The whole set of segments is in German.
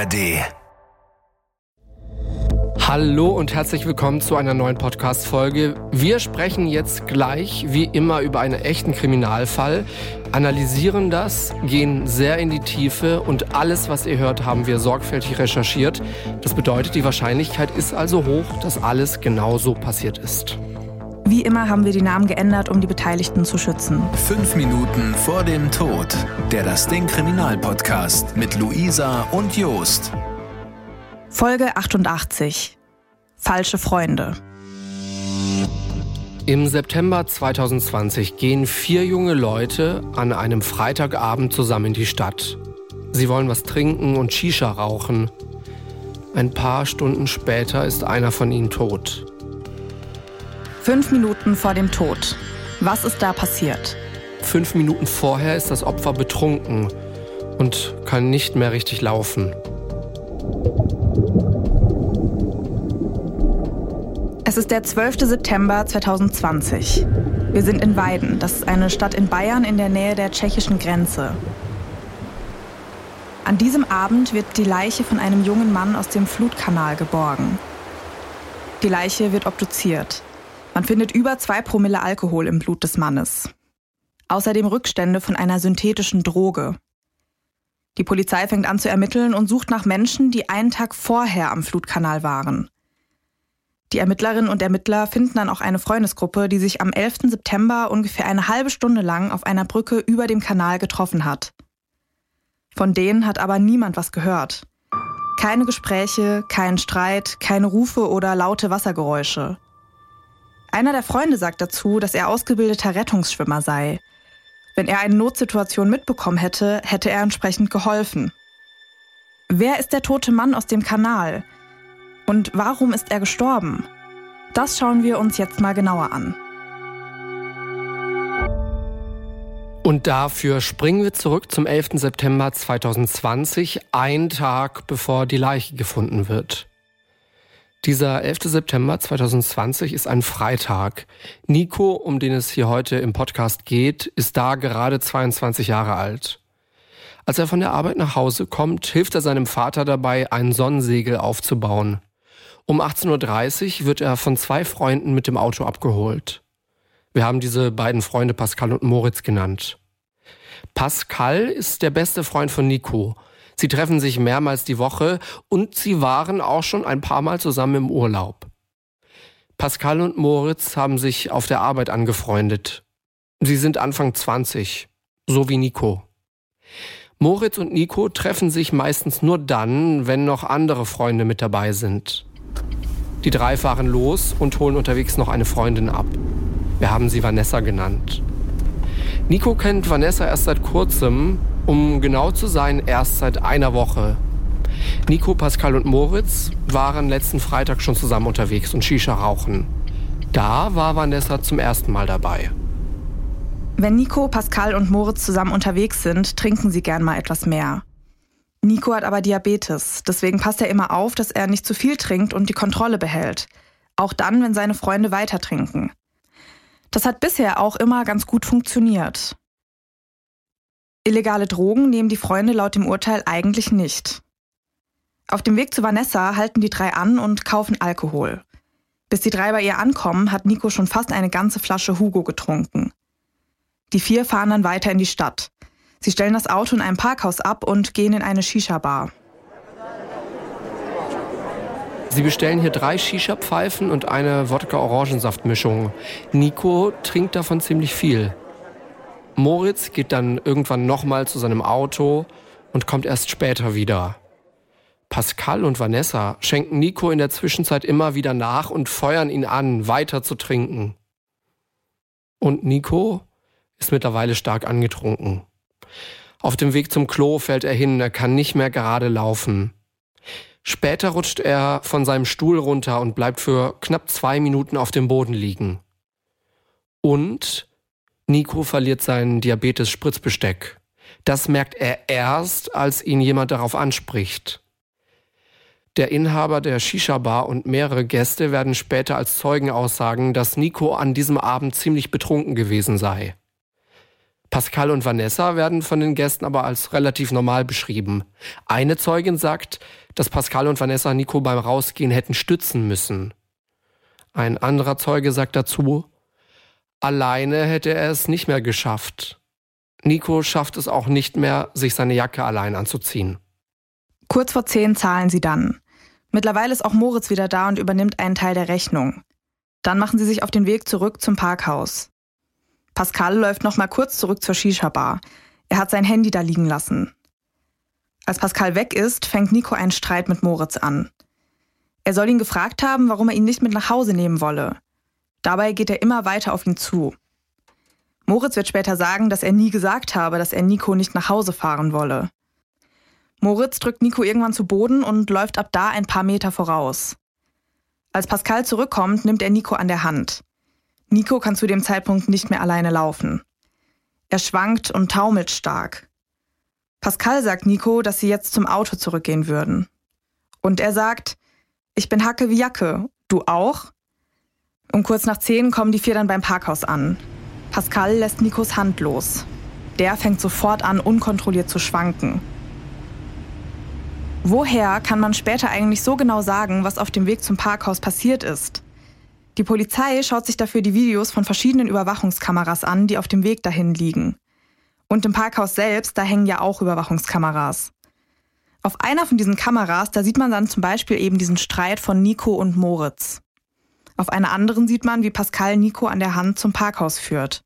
ARD. Hallo und herzlich willkommen zu einer neuen Podcast-Folge. Wir sprechen jetzt gleich wie immer über einen echten Kriminalfall, analysieren das, gehen sehr in die Tiefe und alles, was ihr hört, haben wir sorgfältig recherchiert. Das bedeutet, die Wahrscheinlichkeit ist also hoch, dass alles genau so passiert ist. Wie immer haben wir die Namen geändert, um die Beteiligten zu schützen. Fünf Minuten vor dem Tod. Der Das Ding Kriminalpodcast mit Luisa und Jost. Folge 88. Falsche Freunde. Im September 2020 gehen vier junge Leute an einem Freitagabend zusammen in die Stadt. Sie wollen was trinken und Shisha rauchen. Ein paar Stunden später ist einer von ihnen tot. Fünf Minuten vor dem Tod. Was ist da passiert? Fünf Minuten vorher ist das Opfer betrunken und kann nicht mehr richtig laufen. Es ist der 12. September 2020. Wir sind in Weiden. Das ist eine Stadt in Bayern in der Nähe der tschechischen Grenze. An diesem Abend wird die Leiche von einem jungen Mann aus dem Flutkanal geborgen. Die Leiche wird obduziert. Man findet über zwei Promille Alkohol im Blut des Mannes. Außerdem Rückstände von einer synthetischen Droge. Die Polizei fängt an zu ermitteln und sucht nach Menschen, die einen Tag vorher am Flutkanal waren. Die Ermittlerinnen und Ermittler finden dann auch eine Freundesgruppe, die sich am 11. September ungefähr eine halbe Stunde lang auf einer Brücke über dem Kanal getroffen hat. Von denen hat aber niemand was gehört. Keine Gespräche, kein Streit, keine Rufe oder laute Wassergeräusche. Einer der Freunde sagt dazu, dass er ausgebildeter Rettungsschwimmer sei. Wenn er eine Notsituation mitbekommen hätte, hätte er entsprechend geholfen. Wer ist der tote Mann aus dem Kanal? Und warum ist er gestorben? Das schauen wir uns jetzt mal genauer an. Und dafür springen wir zurück zum 11. September 2020, ein Tag bevor die Leiche gefunden wird. Dieser 11. September 2020 ist ein Freitag. Nico, um den es hier heute im Podcast geht, ist da gerade 22 Jahre alt. Als er von der Arbeit nach Hause kommt, hilft er seinem Vater dabei, ein Sonnensegel aufzubauen. Um 18.30 Uhr wird er von zwei Freunden mit dem Auto abgeholt. Wir haben diese beiden Freunde Pascal und Moritz genannt. Pascal ist der beste Freund von Nico Sie treffen sich mehrmals die Woche und sie waren auch schon ein paar Mal zusammen im Urlaub. Pascal und Moritz haben sich auf der Arbeit angefreundet. Sie sind Anfang 20, so wie Nico. Moritz und Nico treffen sich meistens nur dann, wenn noch andere Freunde mit dabei sind. Die drei fahren los und holen unterwegs noch eine Freundin ab. Wir haben sie Vanessa genannt. Nico kennt Vanessa erst seit kurzem um genau zu sein, erst seit einer Woche. Nico, Pascal und Moritz waren letzten Freitag schon zusammen unterwegs und Shisha rauchen. Da war Vanessa zum ersten Mal dabei. Wenn Nico, Pascal und Moritz zusammen unterwegs sind, trinken sie gern mal etwas mehr. Nico hat aber Diabetes, deswegen passt er immer auf, dass er nicht zu viel trinkt und die Kontrolle behält. Auch dann, wenn seine Freunde weiter trinken. Das hat bisher auch immer ganz gut funktioniert. Illegale Drogen nehmen die Freunde laut dem Urteil eigentlich nicht. Auf dem Weg zu Vanessa halten die drei an und kaufen Alkohol. Bis die drei bei ihr ankommen, hat Nico schon fast eine ganze Flasche Hugo getrunken. Die vier fahren dann weiter in die Stadt. Sie stellen das Auto in einem Parkhaus ab und gehen in eine Shisha-Bar. Sie bestellen hier drei Shisha-Pfeifen und eine Wodka-Orangensaft-Mischung. Nico trinkt davon ziemlich viel. Moritz geht dann irgendwann nochmal zu seinem Auto und kommt erst später wieder. Pascal und Vanessa schenken Nico in der Zwischenzeit immer wieder nach und feuern ihn an, weiter zu trinken. Und Nico ist mittlerweile stark angetrunken. Auf dem Weg zum Klo fällt er hin, er kann nicht mehr gerade laufen. Später rutscht er von seinem Stuhl runter und bleibt für knapp zwei Minuten auf dem Boden liegen. Und Nico verliert sein Diabetes-Spritzbesteck. Das merkt er erst, als ihn jemand darauf anspricht. Der Inhaber der Shisha-Bar und mehrere Gäste werden später als Zeugen aussagen, dass Nico an diesem Abend ziemlich betrunken gewesen sei. Pascal und Vanessa werden von den Gästen aber als relativ normal beschrieben. Eine Zeugin sagt, dass Pascal und Vanessa Nico beim Rausgehen hätten stützen müssen. Ein anderer Zeuge sagt dazu, alleine hätte er es nicht mehr geschafft. Nico schafft es auch nicht mehr, sich seine Jacke allein anzuziehen. Kurz vor zehn zahlen sie dann. Mittlerweile ist auch Moritz wieder da und übernimmt einen Teil der Rechnung. Dann machen sie sich auf den Weg zurück zum Parkhaus. Pascal läuft noch mal kurz zurück zur Shisha-Bar. Er hat sein Handy da liegen lassen. Als Pascal weg ist, fängt Nico einen Streit mit Moritz an. Er soll ihn gefragt haben, warum er ihn nicht mit nach Hause nehmen wolle. Dabei geht er immer weiter auf ihn zu. Moritz wird später sagen, dass er nie gesagt habe, dass er Nico nicht nach Hause fahren wolle. Moritz drückt Nico irgendwann zu Boden und läuft ab da ein paar Meter voraus. Als Pascal zurückkommt, nimmt er Nico an der Hand. Nico kann zu dem Zeitpunkt nicht mehr alleine laufen. Er schwankt und taumelt stark. Pascal sagt Nico, dass sie jetzt zum Auto zurückgehen würden. Und er sagt, ich bin Hacke wie Jacke, du auch? Um kurz nach zehn kommen die vier dann beim Parkhaus an. Pascal lässt Nikos Hand los. Der fängt sofort an, unkontrolliert zu schwanken. Woher kann man später eigentlich so genau sagen, was auf dem Weg zum Parkhaus passiert ist? Die Polizei schaut sich dafür die Videos von verschiedenen Überwachungskameras an, die auf dem Weg dahin liegen. Und im Parkhaus selbst, da hängen ja auch Überwachungskameras. Auf einer von diesen Kameras, da sieht man dann zum Beispiel eben diesen Streit von Nico und Moritz. Auf einer anderen sieht man, wie Pascal Nico an der Hand zum Parkhaus führt.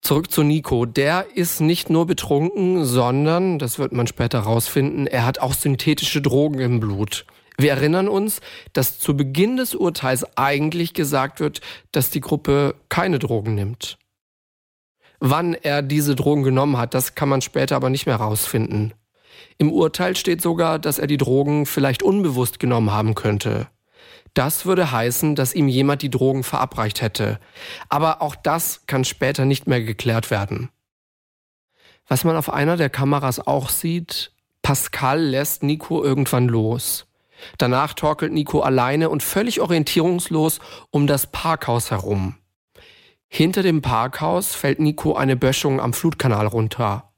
Zurück zu Nico. Der ist nicht nur betrunken, sondern, das wird man später rausfinden, er hat auch synthetische Drogen im Blut. Wir erinnern uns, dass zu Beginn des Urteils eigentlich gesagt wird, dass die Gruppe keine Drogen nimmt. Wann er diese Drogen genommen hat, das kann man später aber nicht mehr rausfinden. Im Urteil steht sogar, dass er die Drogen vielleicht unbewusst genommen haben könnte. Das würde heißen, dass ihm jemand die Drogen verabreicht hätte. Aber auch das kann später nicht mehr geklärt werden. Was man auf einer der Kameras auch sieht, Pascal lässt Nico irgendwann los. Danach torkelt Nico alleine und völlig orientierungslos um das Parkhaus herum. Hinter dem Parkhaus fällt Nico eine Böschung am Flutkanal runter.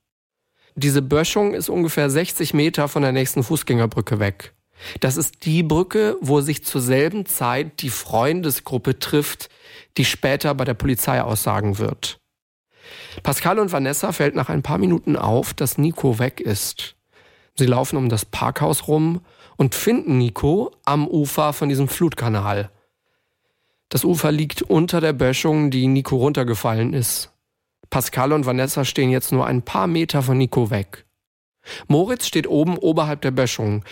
Diese Böschung ist ungefähr 60 Meter von der nächsten Fußgängerbrücke weg. Das ist die Brücke, wo sich zur selben Zeit die Freundesgruppe trifft, die später bei der Polizei aussagen wird. Pascal und Vanessa fällt nach ein paar Minuten auf, dass Nico weg ist. Sie laufen um das Parkhaus rum und finden Nico am Ufer von diesem Flutkanal. Das Ufer liegt unter der Böschung, die Nico runtergefallen ist. Pascal und Vanessa stehen jetzt nur ein paar Meter von Nico weg. Moritz steht oben oberhalb der Böschung.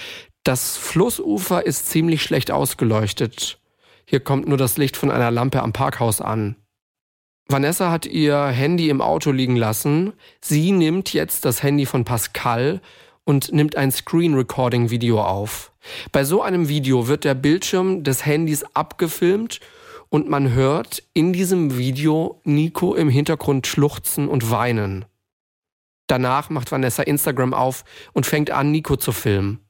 Das Flussufer ist ziemlich schlecht ausgeleuchtet. Hier kommt nur das Licht von einer Lampe am Parkhaus an. Vanessa hat ihr Handy im Auto liegen lassen. Sie nimmt jetzt das Handy von Pascal und nimmt ein Screen Recording Video auf. Bei so einem Video wird der Bildschirm des Handys abgefilmt und man hört in diesem Video Nico im Hintergrund schluchzen und weinen. Danach macht Vanessa Instagram auf und fängt an, Nico zu filmen.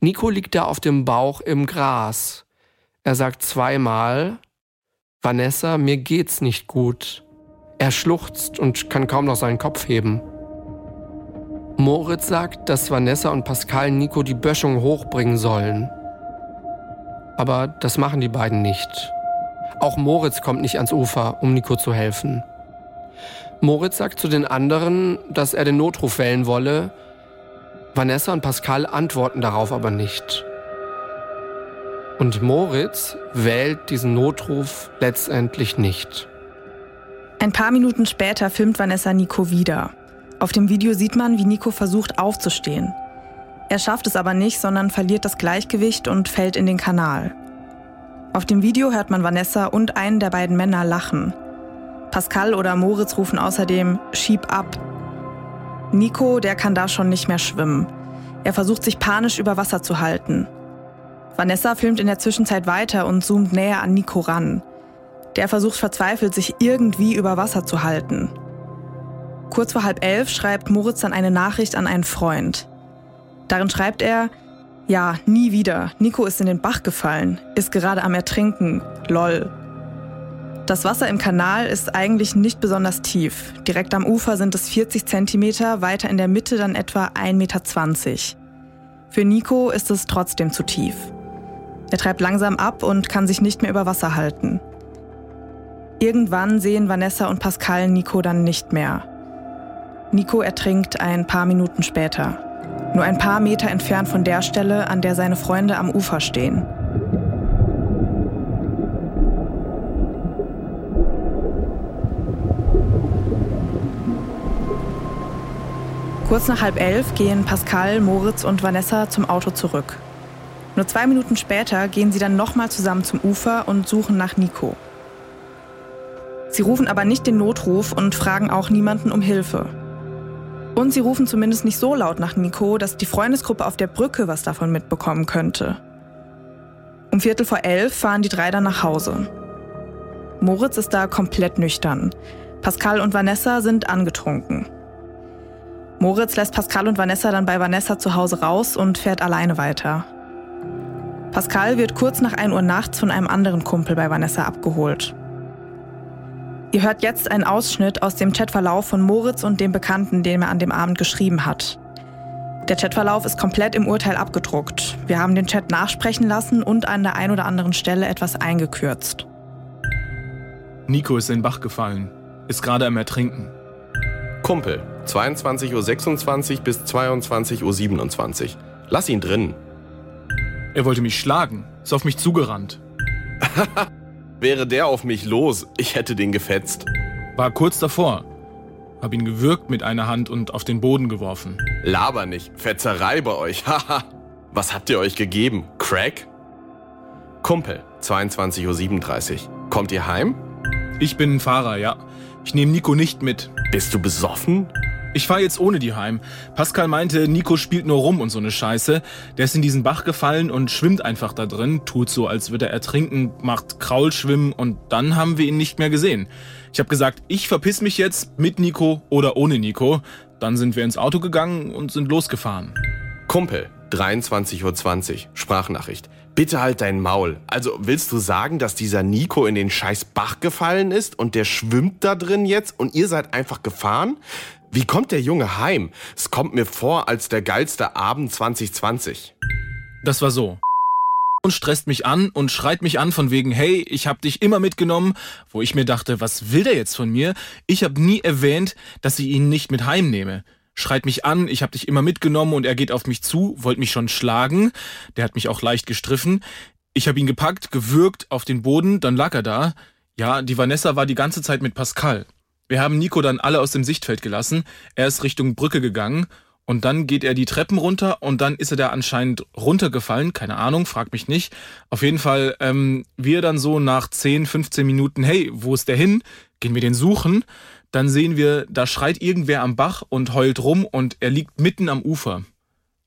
Nico liegt da auf dem Bauch im Gras. Er sagt zweimal, Vanessa, mir geht's nicht gut. Er schluchzt und kann kaum noch seinen Kopf heben. Moritz sagt, dass Vanessa und Pascal Nico die Böschung hochbringen sollen. Aber das machen die beiden nicht. Auch Moritz kommt nicht ans Ufer, um Nico zu helfen. Moritz sagt zu den anderen, dass er den Notruf wählen wolle. Vanessa und Pascal antworten darauf aber nicht. Und Moritz wählt diesen Notruf letztendlich nicht. Ein paar Minuten später filmt Vanessa Nico wieder. Auf dem Video sieht man, wie Nico versucht aufzustehen. Er schafft es aber nicht, sondern verliert das Gleichgewicht und fällt in den Kanal. Auf dem Video hört man Vanessa und einen der beiden Männer lachen. Pascal oder Moritz rufen außerdem Schieb ab. Nico, der kann da schon nicht mehr schwimmen. Er versucht sich panisch über Wasser zu halten. Vanessa filmt in der Zwischenzeit weiter und zoomt näher an Nico ran. Der versucht verzweifelt, sich irgendwie über Wasser zu halten. Kurz vor halb elf schreibt Moritz dann eine Nachricht an einen Freund. Darin schreibt er, ja, nie wieder. Nico ist in den Bach gefallen, ist gerade am Ertrinken. Lol. Das Wasser im Kanal ist eigentlich nicht besonders tief. Direkt am Ufer sind es 40 Zentimeter, weiter in der Mitte dann etwa 1,20 Meter. Für Nico ist es trotzdem zu tief. Er treibt langsam ab und kann sich nicht mehr über Wasser halten. Irgendwann sehen Vanessa und Pascal Nico dann nicht mehr. Nico ertrinkt ein paar Minuten später. Nur ein paar Meter entfernt von der Stelle, an der seine Freunde am Ufer stehen. Kurz nach halb elf gehen Pascal, Moritz und Vanessa zum Auto zurück. Nur zwei Minuten später gehen sie dann nochmal zusammen zum Ufer und suchen nach Nico. Sie rufen aber nicht den Notruf und fragen auch niemanden um Hilfe. Und sie rufen zumindest nicht so laut nach Nico, dass die Freundesgruppe auf der Brücke was davon mitbekommen könnte. Um Viertel vor elf fahren die drei dann nach Hause. Moritz ist da komplett nüchtern. Pascal und Vanessa sind angetrunken. Moritz lässt Pascal und Vanessa dann bei Vanessa zu Hause raus und fährt alleine weiter. Pascal wird kurz nach 1 Uhr nachts von einem anderen Kumpel bei Vanessa abgeholt. Ihr hört jetzt einen Ausschnitt aus dem Chatverlauf von Moritz und dem Bekannten, den er an dem Abend geschrieben hat. Der Chatverlauf ist komplett im Urteil abgedruckt. Wir haben den Chat nachsprechen lassen und an der einen oder anderen Stelle etwas eingekürzt. Nico ist in den Bach gefallen, ist gerade am Ertrinken. Kumpel, 22.26 Uhr bis 22.27 Uhr. Lass ihn drin. Er wollte mich schlagen, ist auf mich zugerannt. Wäre der auf mich los, ich hätte den gefetzt. War kurz davor. Hab ihn gewürgt mit einer Hand und auf den Boden geworfen. Laber nicht, Fetzerei bei euch, haha. Was habt ihr euch gegeben? Crack? Kumpel, 22.37 Uhr. Kommt ihr heim? Ich bin ein Fahrer, ja. Ich nehme Nico nicht mit. Bist du besoffen? Ich fahre jetzt ohne die heim. Pascal meinte, Nico spielt nur rum und so eine Scheiße. Der ist in diesen Bach gefallen und schwimmt einfach da drin, tut so, als würde er ertrinken, macht Kraulschwimmen und dann haben wir ihn nicht mehr gesehen. Ich habe gesagt, ich verpiss mich jetzt mit Nico oder ohne Nico. Dann sind wir ins Auto gegangen und sind losgefahren. Kumpel, 23.20 Uhr, Sprachnachricht. Bitte halt dein Maul. Also willst du sagen, dass dieser Nico in den scheiß Bach gefallen ist und der schwimmt da drin jetzt und ihr seid einfach gefahren? Wie kommt der Junge heim? Es kommt mir vor als der geilste Abend 2020. Das war so. Und stresst mich an und schreit mich an von wegen, hey, ich hab dich immer mitgenommen, wo ich mir dachte, was will der jetzt von mir? Ich hab nie erwähnt, dass ich ihn nicht mit heimnehme schreit mich an, ich hab dich immer mitgenommen und er geht auf mich zu, wollte mich schon schlagen. Der hat mich auch leicht gestriffen. Ich hab ihn gepackt, gewürgt auf den Boden, dann lag er da. Ja, die Vanessa war die ganze Zeit mit Pascal. Wir haben Nico dann alle aus dem Sichtfeld gelassen. Er ist Richtung Brücke gegangen und dann geht er die Treppen runter und dann ist er da anscheinend runtergefallen. Keine Ahnung, frag mich nicht. Auf jeden Fall, ähm, wir dann so nach 10, 15 Minuten, hey, wo ist der hin? Gehen wir den suchen. Dann sehen wir, da schreit irgendwer am Bach und heult rum und er liegt mitten am Ufer.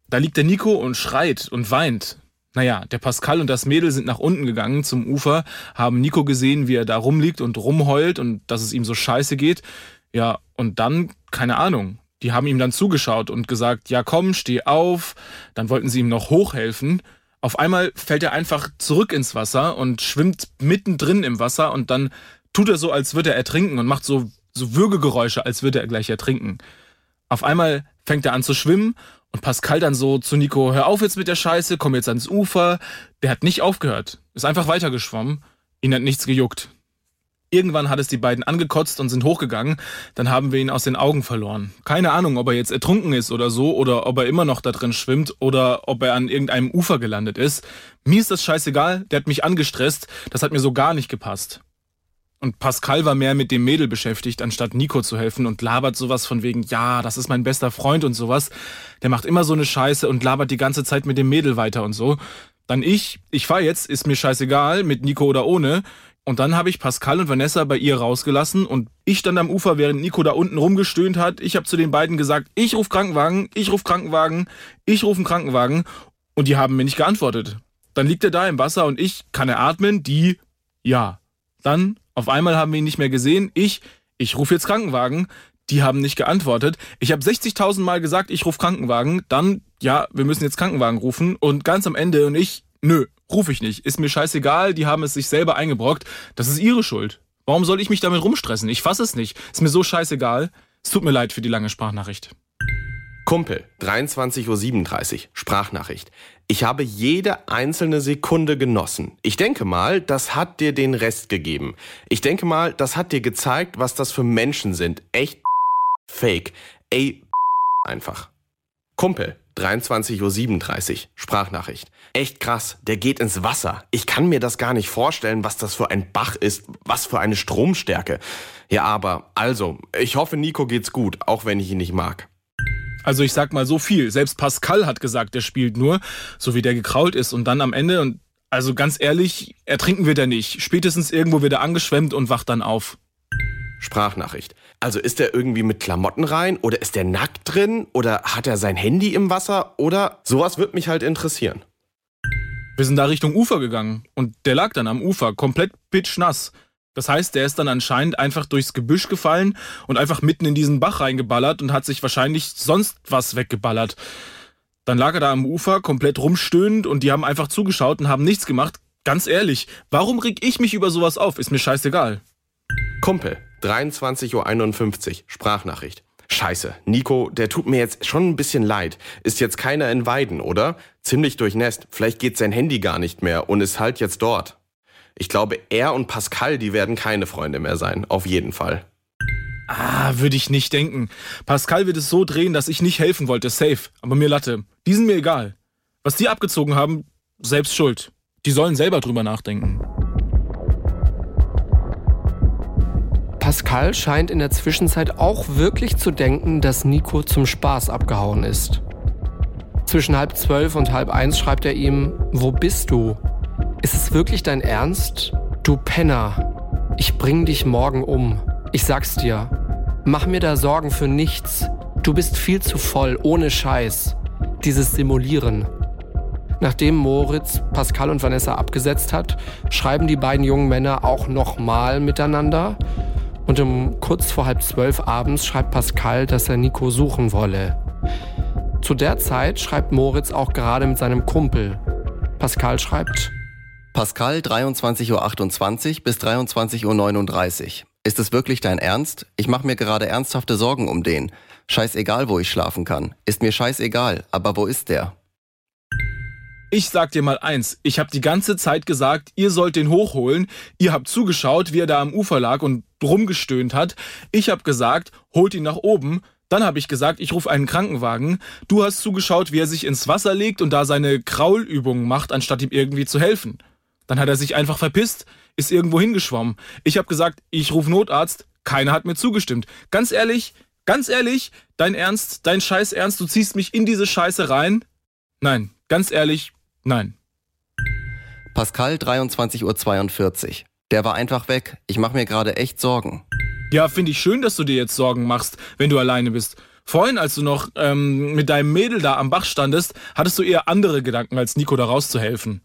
Da liegt der Nico und schreit und weint. Naja, der Pascal und das Mädel sind nach unten gegangen zum Ufer, haben Nico gesehen, wie er da rumliegt und rumheult und dass es ihm so scheiße geht. Ja, und dann, keine Ahnung, die haben ihm dann zugeschaut und gesagt, ja komm, steh auf. Dann wollten sie ihm noch hochhelfen. Auf einmal fällt er einfach zurück ins Wasser und schwimmt mittendrin im Wasser und dann tut er so, als würde er ertrinken und macht so, so Würgegeräusche, als würde er gleich ertrinken. Auf einmal fängt er an zu schwimmen und Pascal dann so zu Nico, hör auf jetzt mit der Scheiße, komm jetzt ans Ufer. Der hat nicht aufgehört, ist einfach weitergeschwommen. Ihn hat nichts gejuckt. Irgendwann hat es die beiden angekotzt und sind hochgegangen. Dann haben wir ihn aus den Augen verloren. Keine Ahnung, ob er jetzt ertrunken ist oder so, oder ob er immer noch da drin schwimmt, oder ob er an irgendeinem Ufer gelandet ist. Mir ist das scheißegal, der hat mich angestresst. Das hat mir so gar nicht gepasst. Und Pascal war mehr mit dem Mädel beschäftigt, anstatt Nico zu helfen und labert sowas von wegen, ja, das ist mein bester Freund und sowas. Der macht immer so eine Scheiße und labert die ganze Zeit mit dem Mädel weiter und so. Dann ich, ich fahr jetzt, ist mir scheißegal, mit Nico oder ohne. Und dann habe ich Pascal und Vanessa bei ihr rausgelassen und ich stand am Ufer, während Nico da unten rumgestöhnt hat. Ich habe zu den beiden gesagt, ich ruf Krankenwagen, ich ruf Krankenwagen, ich ruf einen Krankenwagen. Und die haben mir nicht geantwortet. Dann liegt er da im Wasser und ich, kann er atmen? Die, ja. Dann auf einmal haben wir ihn nicht mehr gesehen. Ich, ich rufe jetzt Krankenwagen. Die haben nicht geantwortet. Ich habe 60.000 Mal gesagt, ich rufe Krankenwagen. Dann, ja, wir müssen jetzt Krankenwagen rufen. Und ganz am Ende und ich, nö, rufe ich nicht. Ist mir scheißegal. Die haben es sich selber eingebrockt. Das ist ihre Schuld. Warum soll ich mich damit rumstressen? Ich fasse es nicht. Ist mir so scheißegal. Es tut mir leid für die lange Sprachnachricht. Kumpel, 23.37 Uhr, Sprachnachricht. Ich habe jede einzelne Sekunde genossen. Ich denke mal, das hat dir den Rest gegeben. Ich denke mal, das hat dir gezeigt, was das für Menschen sind. Echt fake. Ey, einfach. Kumpel, 23.37 Uhr, Sprachnachricht. Echt krass, der geht ins Wasser. Ich kann mir das gar nicht vorstellen, was das für ein Bach ist, was für eine Stromstärke. Ja, aber, also, ich hoffe, Nico geht's gut, auch wenn ich ihn nicht mag. Also ich sag mal so viel. Selbst Pascal hat gesagt, der spielt nur, so wie der gekrault ist. Und dann am Ende, und also ganz ehrlich, ertrinken wird er nicht. Spätestens irgendwo wird er angeschwemmt und wacht dann auf. Sprachnachricht. Also ist er irgendwie mit Klamotten rein oder ist er nackt drin oder hat er sein Handy im Wasser oder sowas wird mich halt interessieren. Wir sind da Richtung Ufer gegangen und der lag dann am Ufer, komplett pitschnass. Das heißt, der ist dann anscheinend einfach durchs Gebüsch gefallen und einfach mitten in diesen Bach reingeballert und hat sich wahrscheinlich sonst was weggeballert. Dann lag er da am Ufer, komplett rumstöhnend und die haben einfach zugeschaut und haben nichts gemacht. Ganz ehrlich, warum reg ich mich über sowas auf? Ist mir scheißegal. Kumpel, 23.51 Uhr, Sprachnachricht. Scheiße, Nico, der tut mir jetzt schon ein bisschen leid. Ist jetzt keiner in Weiden, oder? Ziemlich durchnässt. Vielleicht geht sein Handy gar nicht mehr und ist halt jetzt dort. Ich glaube, er und Pascal, die werden keine Freunde mehr sein. Auf jeden Fall. Ah, würde ich nicht denken. Pascal wird es so drehen, dass ich nicht helfen wollte. Safe. Aber mir Latte. Die sind mir egal. Was die abgezogen haben, selbst schuld. Die sollen selber drüber nachdenken. Pascal scheint in der Zwischenzeit auch wirklich zu denken, dass Nico zum Spaß abgehauen ist. Zwischen halb zwölf und halb eins schreibt er ihm, wo bist du? Ist es wirklich dein Ernst? Du Penner, ich bring dich morgen um. Ich sag's dir. Mach mir da Sorgen für nichts. Du bist viel zu voll, ohne Scheiß. Dieses Simulieren. Nachdem Moritz Pascal und Vanessa abgesetzt hat, schreiben die beiden jungen Männer auch nochmal miteinander und um kurz vor halb zwölf abends schreibt Pascal, dass er Nico suchen wolle. Zu der Zeit schreibt Moritz auch gerade mit seinem Kumpel. Pascal schreibt, Pascal 23.28 Uhr bis 23.39 Uhr. Ist es wirklich dein Ernst? Ich mache mir gerade ernsthafte Sorgen um den. Scheißegal, wo ich schlafen kann. Ist mir scheißegal, aber wo ist der? Ich sag dir mal eins, ich habe die ganze Zeit gesagt, ihr sollt den hochholen. Ihr habt zugeschaut, wie er da am Ufer lag und rumgestöhnt hat. Ich habe gesagt, holt ihn nach oben. Dann habe ich gesagt, ich rufe einen Krankenwagen. Du hast zugeschaut, wie er sich ins Wasser legt und da seine Kraulübungen macht, anstatt ihm irgendwie zu helfen. Dann hat er sich einfach verpisst, ist irgendwo hingeschwommen. Ich habe gesagt, ich rufe Notarzt. Keiner hat mir zugestimmt. Ganz ehrlich, ganz ehrlich, dein Ernst, dein Scheiß Ernst, du ziehst mich in diese Scheiße rein? Nein, ganz ehrlich, Nein. Pascal 23.42 Uhr. Der war einfach weg. Ich mache mir gerade echt Sorgen. Ja, finde ich schön, dass du dir jetzt Sorgen machst, wenn du alleine bist. Vorhin, als du noch ähm, mit deinem Mädel da am Bach standest, hattest du eher andere Gedanken, als Nico da rauszuhelfen.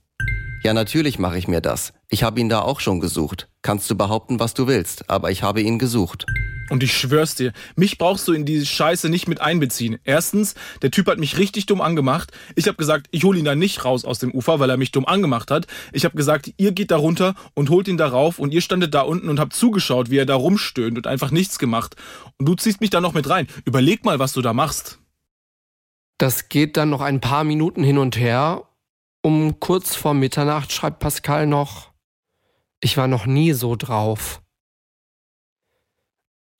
Ja, natürlich mache ich mir das. Ich habe ihn da auch schon gesucht. Kannst du behaupten, was du willst, aber ich habe ihn gesucht. Und ich schwör's dir, mich brauchst du in diese Scheiße nicht mit einbeziehen. Erstens, der Typ hat mich richtig dumm angemacht. Ich habe gesagt, ich hol ihn da nicht raus aus dem Ufer, weil er mich dumm angemacht hat. Ich habe gesagt, ihr geht da runter und holt ihn da rauf und ihr standet da unten und habt zugeschaut, wie er da rumstöhnt und einfach nichts gemacht. Und du ziehst mich da noch mit rein. Überleg mal, was du da machst. Das geht dann noch ein paar Minuten hin und her. Um kurz vor Mitternacht schreibt Pascal noch, ich war noch nie so drauf.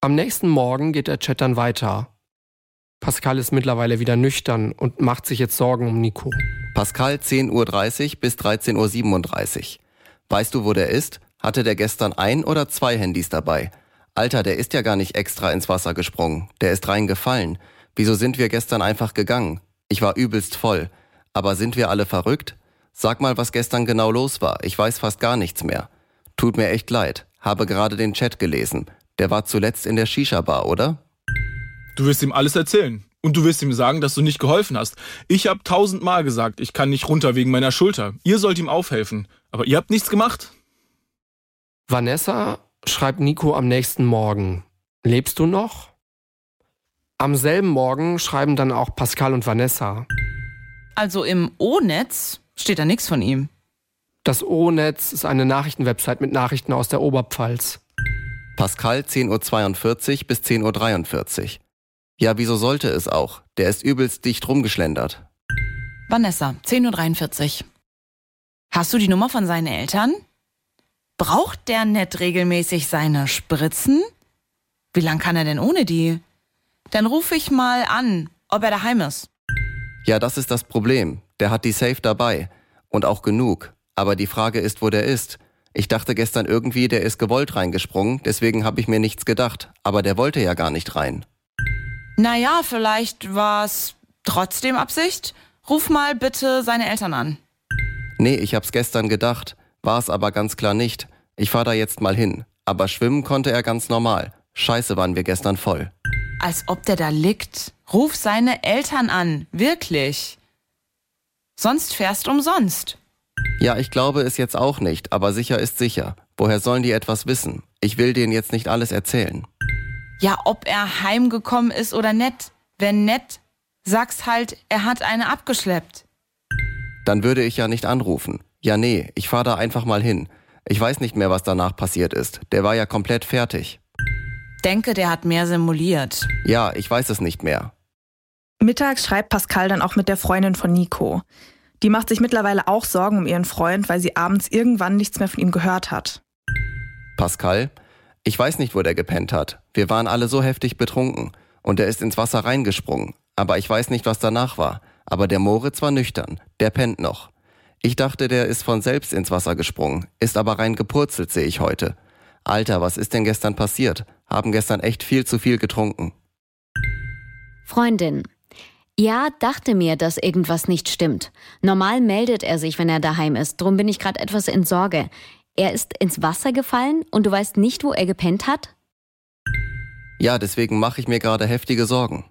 Am nächsten Morgen geht der Chat dann weiter. Pascal ist mittlerweile wieder nüchtern und macht sich jetzt Sorgen um Nico. Pascal 10.30 Uhr bis 13.37 Uhr. Weißt du, wo der ist? Hatte der gestern ein oder zwei Handys dabei? Alter, der ist ja gar nicht extra ins Wasser gesprungen. Der ist reingefallen. Wieso sind wir gestern einfach gegangen? Ich war übelst voll. Aber sind wir alle verrückt? Sag mal, was gestern genau los war. Ich weiß fast gar nichts mehr. Tut mir echt leid. Habe gerade den Chat gelesen. Der war zuletzt in der Shisha-Bar, oder? Du wirst ihm alles erzählen. Und du wirst ihm sagen, dass du nicht geholfen hast. Ich habe tausendmal gesagt, ich kann nicht runter wegen meiner Schulter. Ihr sollt ihm aufhelfen. Aber ihr habt nichts gemacht. Vanessa schreibt Nico am nächsten Morgen. Lebst du noch? Am selben Morgen schreiben dann auch Pascal und Vanessa. Also im O-Netz steht da nichts von ihm. Das O-Netz ist eine Nachrichtenwebsite mit Nachrichten aus der Oberpfalz. Pascal 10.42 Uhr bis 10.43 Uhr. Ja, wieso sollte es auch? Der ist übelst dicht rumgeschlendert. Vanessa, 10.43 Uhr. Hast du die Nummer von seinen Eltern? Braucht der nicht regelmäßig seine Spritzen? Wie lang kann er denn ohne die? Dann ruf ich mal an, ob er daheim ist. Ja, das ist das Problem. Der hat die Safe dabei. Und auch genug. Aber die Frage ist, wo der ist. Ich dachte gestern irgendwie, der ist gewollt reingesprungen, deswegen habe ich mir nichts gedacht. Aber der wollte ja gar nicht rein. Naja, vielleicht war's trotzdem Absicht. Ruf mal bitte seine Eltern an. Nee, ich hab's gestern gedacht, war es aber ganz klar nicht. Ich fahr da jetzt mal hin. Aber schwimmen konnte er ganz normal. Scheiße waren wir gestern voll. Als ob der da liegt. Ruf seine Eltern an. Wirklich. Sonst fährst umsonst. Ja, ich glaube es jetzt auch nicht, aber sicher ist sicher. Woher sollen die etwas wissen? Ich will denen jetzt nicht alles erzählen. Ja, ob er heimgekommen ist oder nett. Wenn nett, sag's halt, er hat eine abgeschleppt. Dann würde ich ja nicht anrufen. Ja, nee, ich fahr da einfach mal hin. Ich weiß nicht mehr, was danach passiert ist. Der war ja komplett fertig. Denke, der hat mehr simuliert. Ja, ich weiß es nicht mehr. Mittags schreibt Pascal dann auch mit der Freundin von Nico. Die macht sich mittlerweile auch Sorgen um ihren Freund, weil sie abends irgendwann nichts mehr von ihm gehört hat. Pascal, ich weiß nicht, wo der gepennt hat. Wir waren alle so heftig betrunken. Und er ist ins Wasser reingesprungen. Aber ich weiß nicht, was danach war. Aber der Moritz war nüchtern. Der pennt noch. Ich dachte, der ist von selbst ins Wasser gesprungen. Ist aber rein gepurzelt, sehe ich heute. Alter, was ist denn gestern passiert? Haben gestern echt viel zu viel getrunken. Freundin. Ja, dachte mir, dass irgendwas nicht stimmt. Normal meldet er sich, wenn er daheim ist. Drum bin ich gerade etwas in Sorge. Er ist ins Wasser gefallen und du weißt nicht, wo er gepennt hat? Ja, deswegen mache ich mir gerade heftige Sorgen.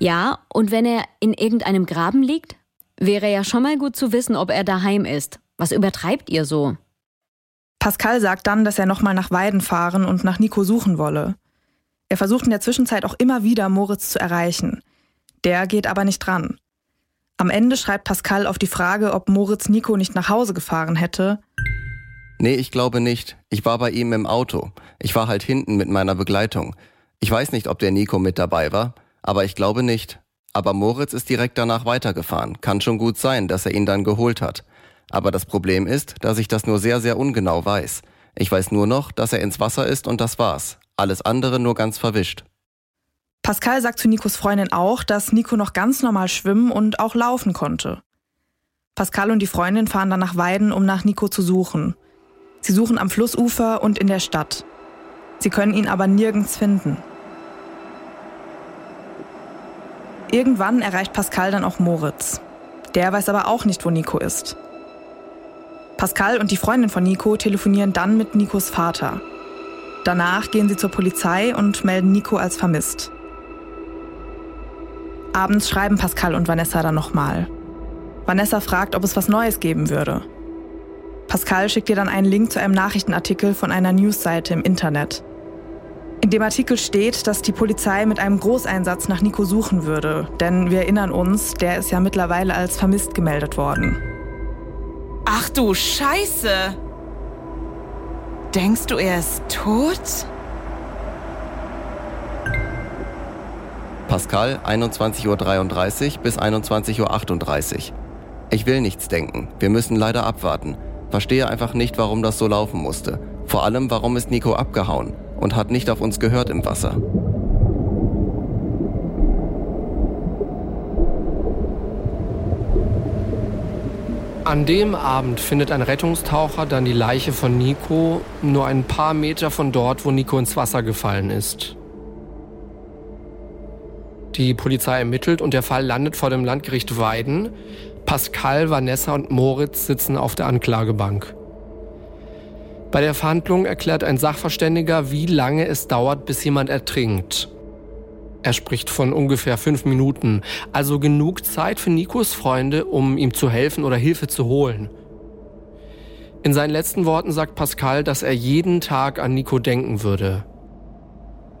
Ja, und wenn er in irgendeinem Graben liegt? Wäre ja schon mal gut zu wissen, ob er daheim ist. Was übertreibt ihr so? Pascal sagt dann, dass er nochmal nach Weiden fahren und nach Nico suchen wolle. Er versucht in der Zwischenzeit auch immer wieder, Moritz zu erreichen. Der geht aber nicht dran. Am Ende schreibt Pascal auf die Frage, ob Moritz Nico nicht nach Hause gefahren hätte. Nee, ich glaube nicht. Ich war bei ihm im Auto. Ich war halt hinten mit meiner Begleitung. Ich weiß nicht, ob der Nico mit dabei war, aber ich glaube nicht. Aber Moritz ist direkt danach weitergefahren. Kann schon gut sein, dass er ihn dann geholt hat. Aber das Problem ist, dass ich das nur sehr, sehr ungenau weiß. Ich weiß nur noch, dass er ins Wasser ist und das war's. Alles andere nur ganz verwischt. Pascal sagt zu Nikos Freundin auch, dass Nico noch ganz normal schwimmen und auch laufen konnte. Pascal und die Freundin fahren dann nach Weiden, um nach Nico zu suchen. Sie suchen am Flussufer und in der Stadt. Sie können ihn aber nirgends finden. Irgendwann erreicht Pascal dann auch Moritz. Der weiß aber auch nicht, wo Nico ist. Pascal und die Freundin von Nico telefonieren dann mit Nikos Vater. Danach gehen sie zur Polizei und melden Nico als vermisst. Abends schreiben Pascal und Vanessa dann nochmal. Vanessa fragt, ob es was Neues geben würde. Pascal schickt ihr dann einen Link zu einem Nachrichtenartikel von einer Newsseite im Internet. In dem Artikel steht, dass die Polizei mit einem Großeinsatz nach Nico suchen würde, denn wir erinnern uns, der ist ja mittlerweile als vermisst gemeldet worden. Ach du Scheiße! Denkst du, er ist tot? Pascal, 21.33 Uhr bis 21.38 Uhr. Ich will nichts denken. Wir müssen leider abwarten. Verstehe einfach nicht, warum das so laufen musste. Vor allem, warum ist Nico abgehauen und hat nicht auf uns gehört im Wasser. An dem Abend findet ein Rettungstaucher dann die Leiche von Nico nur ein paar Meter von dort, wo Nico ins Wasser gefallen ist. Die Polizei ermittelt und der Fall landet vor dem Landgericht Weiden. Pascal, Vanessa und Moritz sitzen auf der Anklagebank. Bei der Verhandlung erklärt ein Sachverständiger, wie lange es dauert, bis jemand ertrinkt. Er spricht von ungefähr fünf Minuten, also genug Zeit für Nikos Freunde, um ihm zu helfen oder Hilfe zu holen. In seinen letzten Worten sagt Pascal, dass er jeden Tag an Nico denken würde.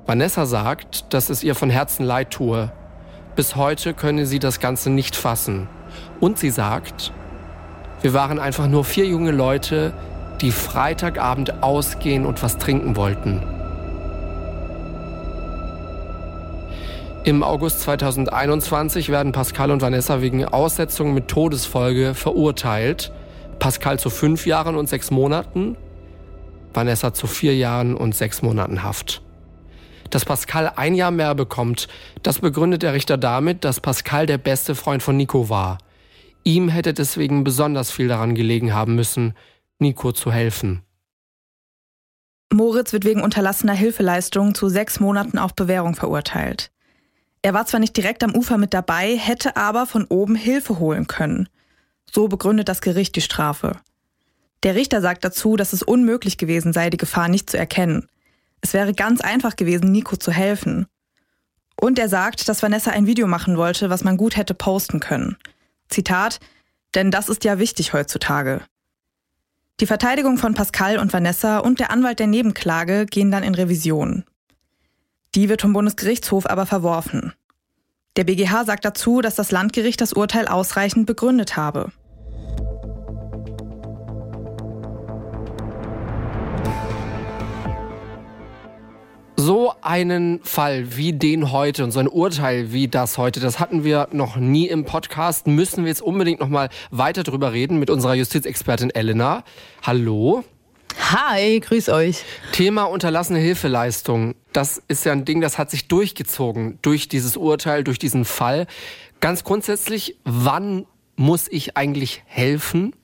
Vanessa sagt, dass es ihr von Herzen leid tue. Bis heute könne sie das Ganze nicht fassen. Und sie sagt, wir waren einfach nur vier junge Leute, die Freitagabend ausgehen und was trinken wollten. Im August 2021 werden Pascal und Vanessa wegen Aussetzung mit Todesfolge verurteilt. Pascal zu fünf Jahren und sechs Monaten, Vanessa zu vier Jahren und sechs Monaten Haft. Dass Pascal ein Jahr mehr bekommt, das begründet der Richter damit, dass Pascal der beste Freund von Nico war. Ihm hätte deswegen besonders viel daran gelegen haben müssen, Nico zu helfen. Moritz wird wegen unterlassener Hilfeleistung zu sechs Monaten auf Bewährung verurteilt. Er war zwar nicht direkt am Ufer mit dabei, hätte aber von oben Hilfe holen können. So begründet das Gericht die Strafe. Der Richter sagt dazu, dass es unmöglich gewesen sei, die Gefahr nicht zu erkennen. Es wäre ganz einfach gewesen, Nico zu helfen. Und er sagt, dass Vanessa ein Video machen wollte, was man gut hätte posten können. Zitat, denn das ist ja wichtig heutzutage. Die Verteidigung von Pascal und Vanessa und der Anwalt der Nebenklage gehen dann in Revision. Die wird vom Bundesgerichtshof aber verworfen. Der BGH sagt dazu, dass das Landgericht das Urteil ausreichend begründet habe. So einen Fall wie den heute und so ein Urteil wie das heute, das hatten wir noch nie im Podcast. Müssen wir jetzt unbedingt noch mal weiter drüber reden mit unserer Justizexpertin Elena. Hallo. Hi, grüß euch. Thema unterlassene Hilfeleistung. Das ist ja ein Ding, das hat sich durchgezogen durch dieses Urteil, durch diesen Fall. Ganz grundsätzlich, wann muss ich eigentlich helfen?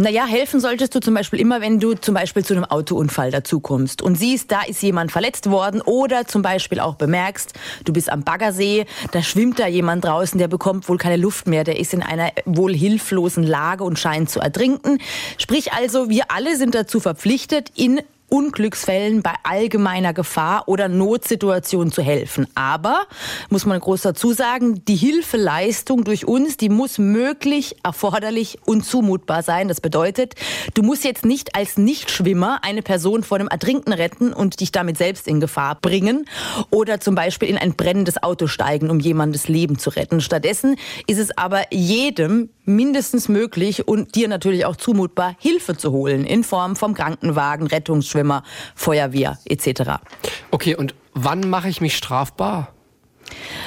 Naja, helfen solltest du zum Beispiel immer, wenn du zum Beispiel zu einem Autounfall dazukommst und siehst, da ist jemand verletzt worden oder zum Beispiel auch bemerkst, du bist am Baggersee, da schwimmt da jemand draußen, der bekommt wohl keine Luft mehr, der ist in einer wohl hilflosen Lage und scheint zu ertrinken. Sprich also, wir alle sind dazu verpflichtet, in Unglücksfällen bei allgemeiner Gefahr oder Notsituation zu helfen. Aber, muss man groß dazu sagen, die Hilfeleistung durch uns, die muss möglich, erforderlich und zumutbar sein. Das bedeutet, du musst jetzt nicht als Nichtschwimmer eine Person vor dem Ertrinken retten und dich damit selbst in Gefahr bringen oder zum Beispiel in ein brennendes Auto steigen, um jemandes Leben zu retten. Stattdessen ist es aber jedem mindestens möglich und dir natürlich auch zumutbar, Hilfe zu holen in Form vom Krankenwagen, Rettungsschwimmer, Feuerwehr etc. Okay, und wann mache ich mich strafbar?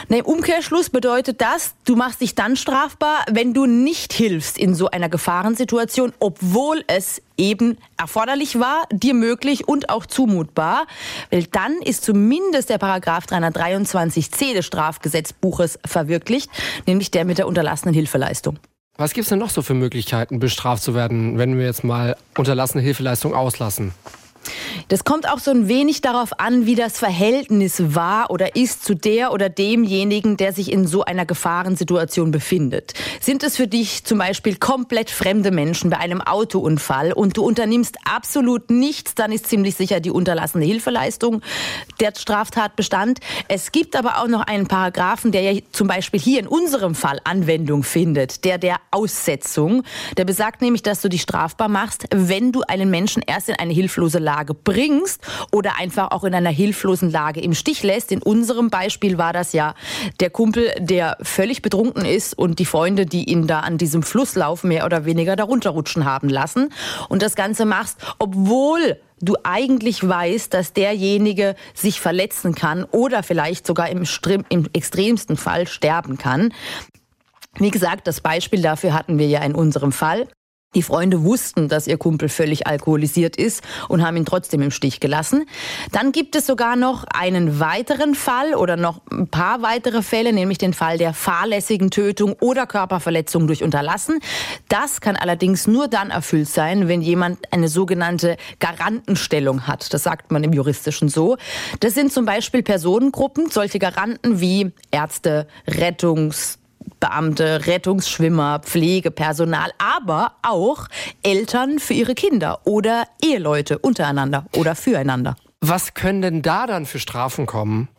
Ne, Im Umkehrschluss bedeutet das, du machst dich dann strafbar, wenn du nicht hilfst in so einer Gefahrensituation, obwohl es eben erforderlich war, dir möglich und auch zumutbar. Weil dann ist zumindest der Paragraph 323c des Strafgesetzbuches verwirklicht, nämlich der mit der unterlassenen Hilfeleistung. Was gibt es denn noch so für Möglichkeiten, bestraft zu werden, wenn wir jetzt mal unterlassene Hilfeleistung auslassen? Das kommt auch so ein wenig darauf an, wie das Verhältnis war oder ist zu der oder demjenigen, der sich in so einer Gefahrensituation befindet. Sind es für dich zum Beispiel komplett fremde Menschen bei einem Autounfall und du unternimmst absolut nichts, dann ist ziemlich sicher die unterlassene Hilfeleistung der Straftatbestand. Es gibt aber auch noch einen Paragraphen, der ja zum Beispiel hier in unserem Fall Anwendung findet, der der Aussetzung. Der besagt nämlich, dass du dich strafbar machst, wenn du einen Menschen erst in eine hilflose Lage bringst oder einfach auch in einer hilflosen Lage im Stich lässt. In unserem Beispiel war das ja der Kumpel, der völlig betrunken ist und die Freunde, die ihn da an diesem Flusslauf mehr oder weniger darunter rutschen haben lassen. Und das Ganze machst, obwohl du eigentlich weißt, dass derjenige sich verletzen kann oder vielleicht sogar im, im extremsten Fall sterben kann. Wie gesagt, das Beispiel dafür hatten wir ja in unserem Fall. Die Freunde wussten, dass ihr Kumpel völlig alkoholisiert ist und haben ihn trotzdem im Stich gelassen. Dann gibt es sogar noch einen weiteren Fall oder noch ein paar weitere Fälle, nämlich den Fall der fahrlässigen Tötung oder Körperverletzung durch Unterlassen. Das kann allerdings nur dann erfüllt sein, wenn jemand eine sogenannte Garantenstellung hat. Das sagt man im Juristischen so. Das sind zum Beispiel Personengruppen, solche Garanten wie Ärzte, Rettungs Beamte, Rettungsschwimmer, Pflegepersonal, aber auch Eltern für ihre Kinder oder Eheleute untereinander oder füreinander. Was können denn da dann für Strafen kommen?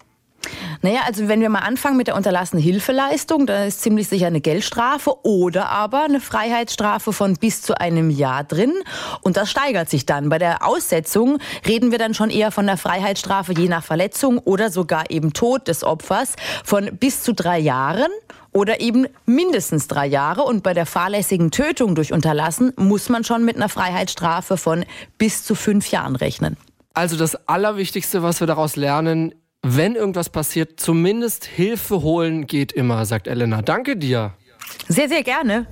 Naja, also wenn wir mal anfangen mit der unterlassenen Hilfeleistung, da ist ziemlich sicher eine Geldstrafe oder aber eine Freiheitsstrafe von bis zu einem Jahr drin. Und das steigert sich dann. Bei der Aussetzung reden wir dann schon eher von der Freiheitsstrafe je nach Verletzung oder sogar eben Tod des Opfers von bis zu drei Jahren oder eben mindestens drei Jahre. Und bei der fahrlässigen Tötung durch Unterlassen muss man schon mit einer Freiheitsstrafe von bis zu fünf Jahren rechnen. Also das Allerwichtigste, was wir daraus lernen, wenn irgendwas passiert, zumindest Hilfe holen geht immer, sagt Elena. Danke dir. Sehr, sehr gerne.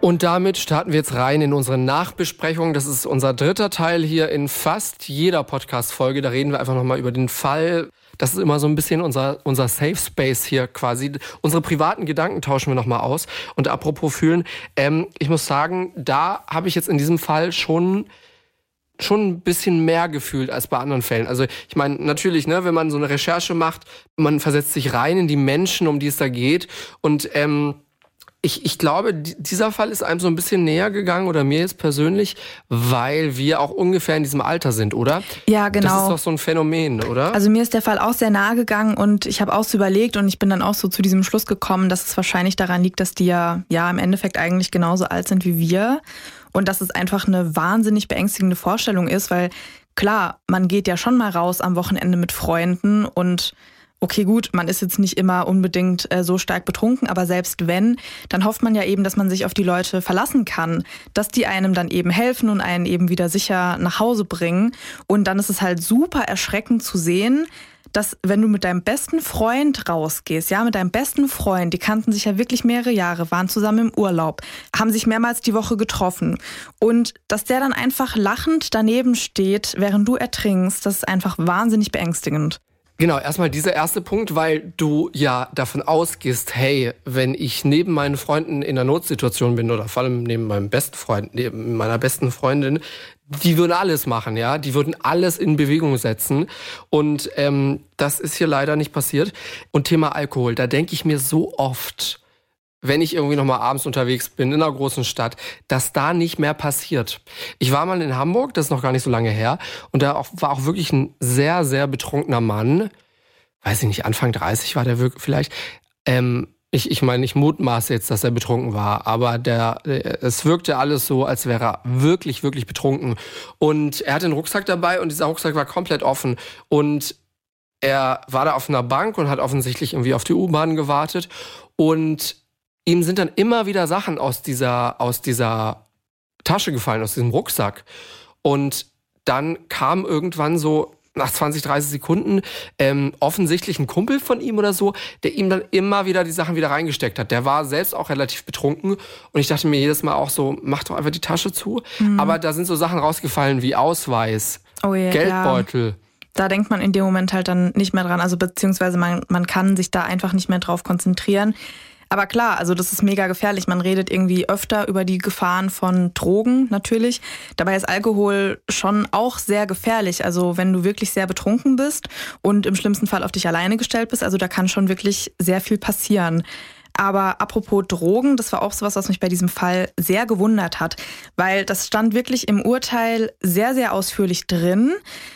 Und damit starten wir jetzt rein in unsere Nachbesprechung. Das ist unser dritter Teil hier in fast jeder Podcast-Folge. Da reden wir einfach nochmal über den Fall. Das ist immer so ein bisschen unser, unser Safe Space hier quasi. Unsere privaten Gedanken tauschen wir nochmal aus. Und apropos fühlen, ähm, ich muss sagen, da habe ich jetzt in diesem Fall schon schon ein bisschen mehr gefühlt als bei anderen Fällen. Also ich meine, natürlich, ne, wenn man so eine Recherche macht, man versetzt sich rein in die Menschen, um die es da geht. Und ähm, ich, ich glaube, dieser Fall ist einem so ein bisschen näher gegangen oder mir jetzt persönlich, weil wir auch ungefähr in diesem Alter sind, oder? Ja, genau. Das ist doch so ein Phänomen, oder? Also mir ist der Fall auch sehr nahe gegangen und ich habe auch so überlegt und ich bin dann auch so zu diesem Schluss gekommen, dass es wahrscheinlich daran liegt, dass die ja, ja im Endeffekt eigentlich genauso alt sind wie wir und dass es einfach eine wahnsinnig beängstigende Vorstellung ist, weil klar, man geht ja schon mal raus am Wochenende mit Freunden und okay, gut, man ist jetzt nicht immer unbedingt äh, so stark betrunken, aber selbst wenn, dann hofft man ja eben, dass man sich auf die Leute verlassen kann, dass die einem dann eben helfen und einen eben wieder sicher nach Hause bringen. Und dann ist es halt super erschreckend zu sehen, dass wenn du mit deinem besten Freund rausgehst, ja, mit deinem besten Freund, die kannten sich ja wirklich mehrere Jahre, waren zusammen im Urlaub, haben sich mehrmals die Woche getroffen und dass der dann einfach lachend daneben steht, während du ertrinkst, das ist einfach wahnsinnig beängstigend. Genau, erstmal dieser erste Punkt, weil du ja davon ausgehst, hey, wenn ich neben meinen Freunden in einer Notsituation bin oder vor allem neben meinem besten Freund, neben meiner besten Freundin, die würden alles machen, ja, die würden alles in Bewegung setzen und ähm, das ist hier leider nicht passiert. Und Thema Alkohol, da denke ich mir so oft, wenn ich irgendwie noch mal abends unterwegs bin in einer großen Stadt, dass da nicht mehr passiert. Ich war mal in Hamburg, das ist noch gar nicht so lange her, und da auch, war auch wirklich ein sehr, sehr betrunkener Mann. Weiß ich nicht, Anfang 30 war der wirklich vielleicht. Ähm, ich, ich meine, ich mutmaße jetzt, dass er betrunken war, aber der, es wirkte alles so, als wäre er wirklich, wirklich betrunken. Und er hatte einen Rucksack dabei und dieser Rucksack war komplett offen. Und er war da auf einer Bank und hat offensichtlich irgendwie auf die U-Bahn gewartet. Und ihm sind dann immer wieder Sachen aus dieser, aus dieser Tasche gefallen, aus diesem Rucksack. Und dann kam irgendwann so nach 20, 30 Sekunden ähm, offensichtlich ein Kumpel von ihm oder so, der ihm dann immer wieder die Sachen wieder reingesteckt hat. Der war selbst auch relativ betrunken und ich dachte mir jedes Mal auch so, mach doch einfach die Tasche zu. Mhm. Aber da sind so Sachen rausgefallen wie Ausweis, oh yeah, Geldbeutel. Ja. Da denkt man in dem Moment halt dann nicht mehr dran, also beziehungsweise man, man kann sich da einfach nicht mehr drauf konzentrieren. Aber klar, also das ist mega gefährlich. Man redet irgendwie öfter über die Gefahren von Drogen natürlich. Dabei ist Alkohol schon auch sehr gefährlich. Also wenn du wirklich sehr betrunken bist und im schlimmsten Fall auf dich alleine gestellt bist, also da kann schon wirklich sehr viel passieren. Aber apropos Drogen, das war auch sowas, was mich bei diesem Fall sehr gewundert hat, weil das stand wirklich im Urteil sehr, sehr ausführlich drin,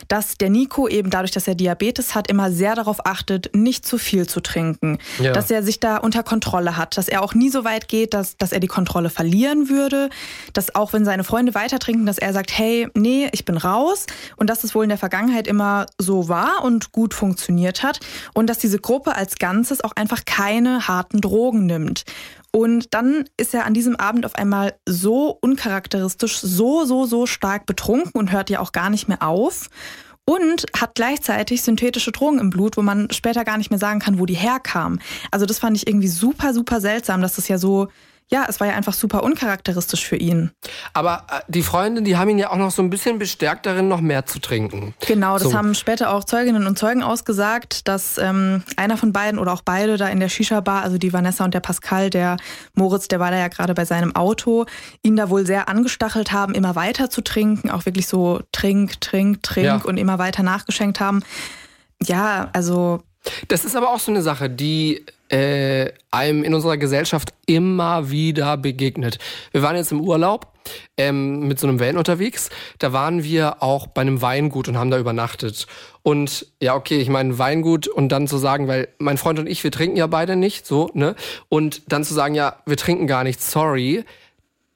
dass der Nico eben dadurch, dass er Diabetes hat, immer sehr darauf achtet, nicht zu viel zu trinken, ja. dass er sich da unter Kontrolle hat, dass er auch nie so weit geht, dass, dass er die Kontrolle verlieren würde, dass auch wenn seine Freunde weiter trinken, dass er sagt, hey, nee, ich bin raus. Und dass es wohl in der Vergangenheit immer so war und gut funktioniert hat. Und dass diese Gruppe als Ganzes auch einfach keine harten Drogen Drogen nimmt. Und dann ist er an diesem Abend auf einmal so uncharakteristisch, so, so, so stark betrunken und hört ja auch gar nicht mehr auf. Und hat gleichzeitig synthetische Drogen im Blut, wo man später gar nicht mehr sagen kann, wo die herkamen. Also das fand ich irgendwie super, super seltsam, dass das ja so ja, es war ja einfach super uncharakteristisch für ihn. Aber äh, die Freundin, die haben ihn ja auch noch so ein bisschen bestärkt darin, noch mehr zu trinken. Genau, das so. haben später auch Zeuginnen und Zeugen ausgesagt, dass ähm, einer von beiden oder auch beide da in der Shisha-Bar, also die Vanessa und der Pascal, der Moritz, der war da ja gerade bei seinem Auto, ihn da wohl sehr angestachelt haben, immer weiter zu trinken, auch wirklich so trink, trink, trink ja. und immer weiter nachgeschenkt haben. Ja, also. Das ist aber auch so eine Sache, die äh, einem in unserer Gesellschaft immer wieder begegnet. Wir waren jetzt im Urlaub ähm, mit so einem Van unterwegs. Da waren wir auch bei einem Weingut und haben da übernachtet. Und ja, okay, ich meine, Weingut und dann zu sagen, weil mein Freund und ich, wir trinken ja beide nicht, so, ne? Und dann zu sagen, ja, wir trinken gar nicht, sorry.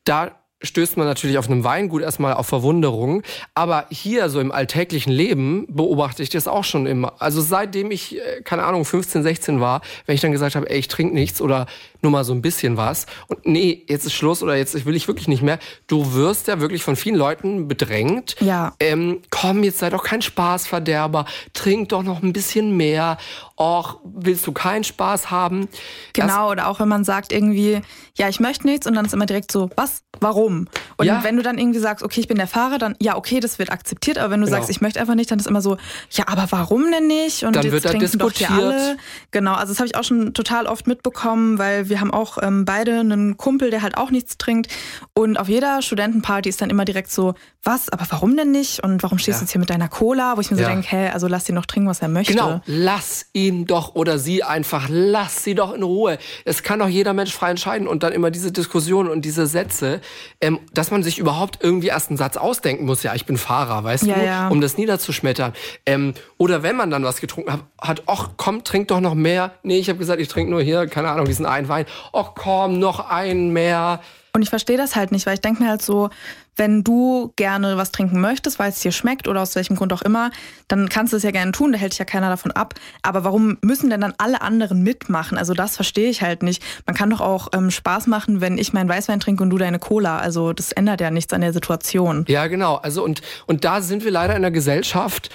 Da stößt man natürlich auf einem Weingut erstmal auf Verwunderung. Aber hier, so im alltäglichen Leben, beobachte ich das auch schon immer. Also seitdem ich, äh, keine Ahnung, 15, 16 war, wenn ich dann gesagt habe, ey, ich trinke nichts oder nur mal so ein bisschen was und nee, jetzt ist Schluss oder jetzt will ich wirklich nicht mehr. Du wirst ja wirklich von vielen Leuten bedrängt. Ja. Ähm, komm, jetzt sei doch kein Spaßverderber, trink doch noch ein bisschen mehr. Och, willst du keinen Spaß haben? Genau, oder auch wenn man sagt irgendwie, ja, ich möchte nichts und dann ist immer direkt so, was? Warum? Und Ja. wenn du dann irgendwie sagst, okay, ich bin der Fahrer, dann ja, okay, das wird akzeptiert, aber wenn du Genau. sagst, ich möchte einfach nicht, dann ist immer so, ja, aber warum denn nicht? Und Dann jetzt wird da diskutiert. alle. Genau, also das habe ich auch schon total oft mitbekommen, weil wir haben auch ähm, beide einen Kumpel, der halt auch nichts trinkt und auf jeder Studentenparty ist dann immer direkt so, was, aber warum denn nicht? Und warum stehst Ja. du jetzt hier mit deiner Cola? Wo ich mir Ja. so denke, hä, also lass ihn doch trinken, was er möchte. Genau, lass ihn doch oder sie einfach, lass sie doch in Ruhe. Es kann doch jeder Mensch frei entscheiden und dann immer diese Diskussion und diese Sätze, ähm, dass man sich überhaupt irgendwie erst einen Satz ausdenken muss. Ja, ich bin Fahrer, weißt Ja, du, ja. um das niederzuschmettern. Ähm, oder wenn man dann was getrunken hat, hat, ach komm, trink doch noch mehr. Nee, ich habe gesagt, ich trinke nur hier, keine Ahnung, diesen einen Wein. Ach komm, noch einen mehr. Und ich verstehe das halt nicht, weil ich denke mir halt so, wenn du gerne was trinken möchtest, weil es dir schmeckt oder aus welchem Grund auch immer, dann kannst du es ja gerne tun, da hält dich ja keiner davon ab. Aber warum müssen denn dann alle anderen mitmachen? Also das verstehe ich halt nicht. Man kann doch auch ähm, Spaß machen, wenn ich meinen Weißwein trinke und du deine Cola. Also das ändert ja nichts an der Situation. Ja, genau. Also und, und da sind wir leider in einer Gesellschaft,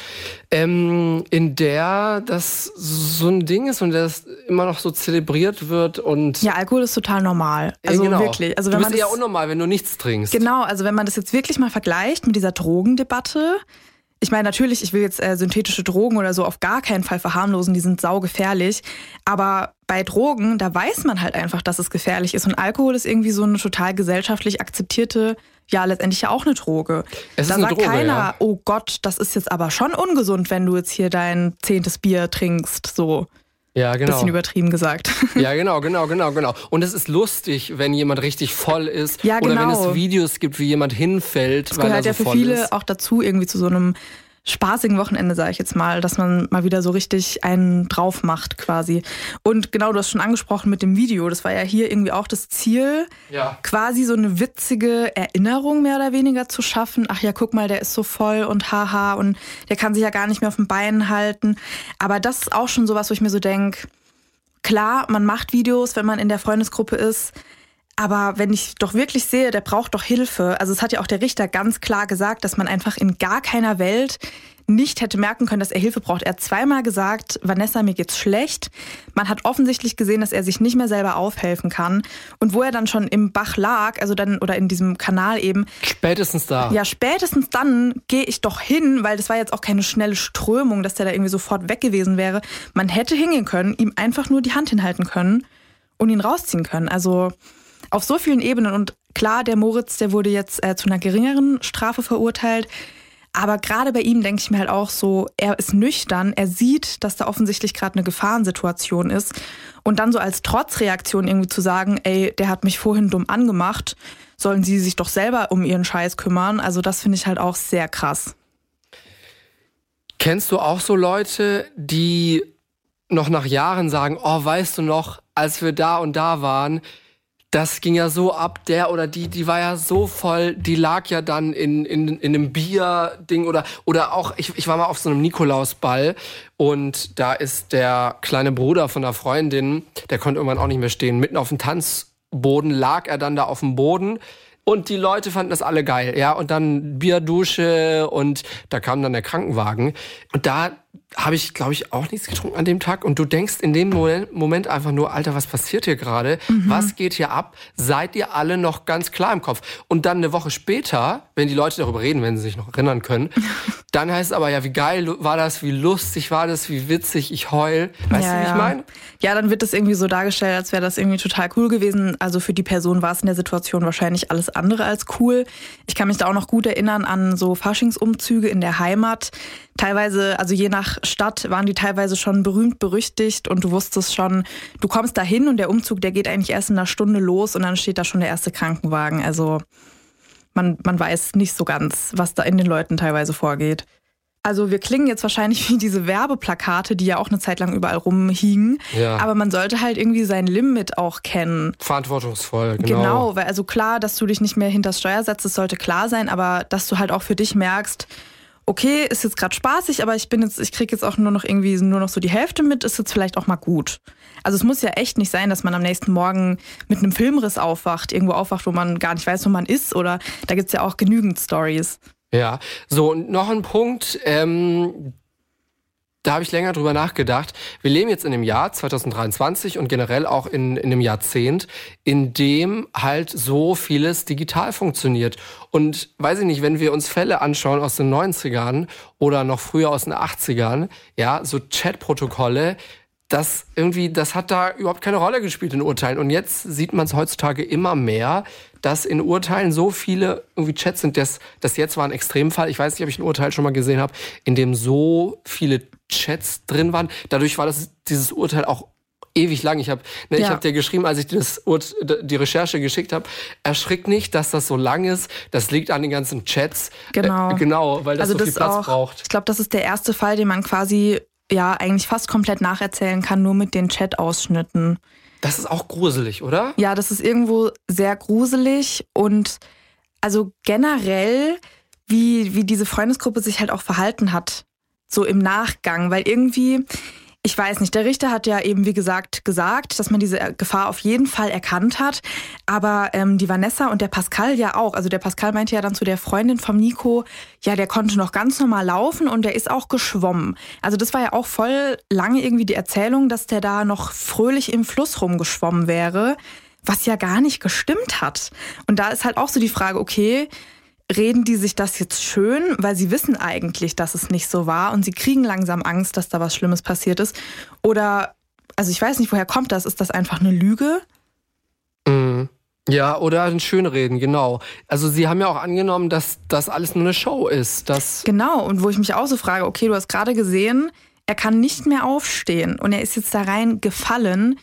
ähm, in der das so ein Ding ist und das immer noch so zelebriert wird und Ja, Alkohol ist total normal. Ja, Also genau. wirklich. Also du wenn bist man eher das, unnormal, wenn du nichts trinkst. Genau, also wenn man das jetzt wirklich mal vergleicht mit dieser Drogendebatte. Ich meine, natürlich, ich will jetzt äh, synthetische Drogen oder so auf gar keinen Fall verharmlosen, die sind saugefährlich. Aber bei Drogen, da weiß man halt einfach, dass es gefährlich ist. Und Alkohol ist irgendwie so eine total gesellschaftlich akzeptierte, ja, letztendlich ja auch eine Droge. Es da sagt Droge, keiner, ja. oh Gott, das ist jetzt aber schon ungesund, wenn du jetzt hier dein zehntes Bier trinkst. So, Ja, genau. bisschen übertrieben gesagt. Ja, genau, genau, genau, genau. Und es ist lustig, wenn jemand richtig voll ist. Ja, Oder wenn genau. es Videos gibt, wie jemand hinfällt, Das weil gehört er ja so für voll viele ist. auch dazu, irgendwie zu so einem spaßigen Wochenende, sage ich jetzt mal, dass man mal wieder so richtig einen drauf macht quasi. Und genau, du hast schon angesprochen mit dem Video, das war ja hier irgendwie auch das Ziel, Ja. quasi so eine witzige Erinnerung mehr oder weniger zu schaffen. Ach ja, guck mal, der ist so voll und haha und der kann sich ja gar nicht mehr auf den Beinen halten. Aber das ist auch schon sowas, wo ich mir so denke, klar, man macht Videos, wenn man in der Freundesgruppe ist. Aber wenn ich doch wirklich sehe, der braucht doch Hilfe. Also es hat ja auch der Richter ganz klar gesagt, dass man einfach in gar keiner Welt nicht hätte merken können, dass er Hilfe braucht. Er hat zweimal gesagt, Vanessa, mir geht's schlecht. Man hat offensichtlich gesehen, dass er sich nicht mehr selber aufhelfen kann. Und wo er dann schon im Bach lag, also dann, oder in diesem Kanal eben, Spätestens da. ja, spätestens dann gehe ich doch hin, weil das war jetzt auch keine schnelle Strömung, dass der da irgendwie sofort weg gewesen wäre. Man hätte hingehen können, ihm einfach nur die Hand hinhalten können und ihn rausziehen können. Also auf so vielen Ebenen. Und klar, der Moritz, der wurde jetzt äh, zu einer geringeren Strafe verurteilt. Aber gerade bei ihm denke ich mir halt auch so, er ist nüchtern, er sieht, dass da offensichtlich gerade eine Gefahrensituation ist. Und dann so als Trotzreaktion irgendwie zu sagen, ey, der hat mich vorhin dumm angemacht, sollen sie sich doch selber um ihren Scheiß kümmern. Also das finde ich halt auch sehr krass. Kennst du auch so Leute, die noch nach Jahren sagen, oh, weißt du noch, als wir da und da waren, das ging ja so ab, der oder die, die war ja so voll, die lag ja dann in, in, in einem Bierding oder, oder auch, ich, ich war mal auf so einem Nikolausball und da ist der kleine Bruder von der Freundin, der konnte irgendwann auch nicht mehr stehen, mitten auf dem Tanzboden lag er dann da auf dem Boden und die Leute fanden das alle geil, ja. Und dann Bierdusche und da kam dann der Krankenwagen. Und da habe ich, glaube ich, auch nichts getrunken an dem Tag. Und du denkst in dem Moment, einfach nur, Alter, was passiert hier gerade? Was geht hier ab? Seid ihr alle noch ganz klar im Kopf? Und dann eine Woche später, wenn die Leute darüber reden, wenn sie sich noch erinnern können, dann heißt es aber, ja, wie geil war das, wie lustig war das, wie witzig, ich heul. Weißt ja, du, wie ja. ich meine? Ja, dann wird das irgendwie so dargestellt, als wäre das irgendwie total cool gewesen. Also für die Person war es in der Situation wahrscheinlich alles andere als cool. Ich kann mich da auch noch gut erinnern an so Faschingsumzüge in der Heimat. Teilweise, also je nach Stadt, waren die teilweise schon berühmt berüchtigt und du wusstest schon, du kommst da hin und der Umzug, der geht eigentlich erst in einer Stunde los und dann steht da schon der erste Krankenwagen. Also man, man weiß nicht so ganz, was da in den Leuten teilweise vorgeht. Also wir klingen jetzt wahrscheinlich wie diese Werbeplakate, die ja auch eine Zeit lang überall rumhingen. Ja. Aber man sollte halt irgendwie sein Limit auch kennen. Verantwortungsvoll, genau. Genau, weil also klar, dass du dich nicht mehr hinter das Steuer setzt, das sollte klar sein, aber dass du halt auch für dich merkst, okay, ist jetzt gerade spaßig, aber ich bin jetzt, ich krieg jetzt auch nur noch irgendwie nur noch so die Hälfte mit, ist jetzt vielleicht auch mal gut. Also es muss ja echt nicht sein, dass man am nächsten Morgen mit einem Filmriss aufwacht, irgendwo aufwacht, wo man gar nicht weiß, wo man ist, oder da gibt's ja auch genügend Stories. Ja, so und noch ein Punkt, ähm, da habe ich länger drüber nachgedacht. Wir leben jetzt in einem Jahr 2023 und generell auch in, in einem Jahrzehnt, in dem halt so vieles digital funktioniert. Und weiß ich nicht, wenn wir uns Fälle anschauen aus den 90ern oder noch früher aus den 80ern, ja, so Chatprotokolle, das irgendwie, das hat da überhaupt keine Rolle gespielt in Urteilen. Und jetzt sieht man es heutzutage immer mehr, dass in Urteilen so viele irgendwie Chats sind. Das, das jetzt war ein Extremfall. Ich weiß nicht, ob ich ein Urteil schon mal gesehen habe, in dem so viele Chats drin waren. Dadurch war das, dieses Urteil auch ewig lang. Ich habe ne, ich Ja. hab dir geschrieben, als ich dir das Urt, die Recherche geschickt habe, erschrick nicht, dass das so lang ist. Das liegt an den ganzen Chats. Genau. Äh, genau, weil das also so das viel Platz auch, braucht. Ich glaube, das ist der erste Fall, den man quasi ja eigentlich fast komplett nacherzählen kann, nur mit den Chat-Ausschnitten. Das ist auch gruselig, oder? Ja, das ist irgendwo sehr gruselig und also generell, wie, wie diese Freundesgruppe sich halt auch verhalten hat, so im Nachgang, weil irgendwie, ich weiß nicht, der Richter hat ja eben, wie gesagt, gesagt, dass man diese Gefahr auf jeden Fall erkannt hat, aber ähm, die Vanessa und der Pascal ja auch. Also der Pascal meinte ja dann zu der Freundin vom Nico, ja, der konnte noch ganz normal laufen und der ist auch geschwommen. Also das war ja auch voll lange irgendwie die Erzählung, dass der da noch fröhlich im Fluss rumgeschwommen wäre, was ja gar nicht gestimmt hat. Und da ist halt auch so die Frage, okay, reden die sich das jetzt schön, weil sie wissen eigentlich, dass es nicht so war und sie kriegen langsam Angst, dass da was Schlimmes passiert ist? Oder, also ich weiß nicht, woher kommt das? Ist das einfach eine Lüge? Mhm. Ja, oder ein Schönreden, genau. Also sie haben ja auch angenommen, dass das alles nur eine Show ist. Dass Genau, und wo ich mich auch so frage, okay, du hast gerade gesehen, er kann nicht mehr aufstehen und er ist jetzt da rein gefallen.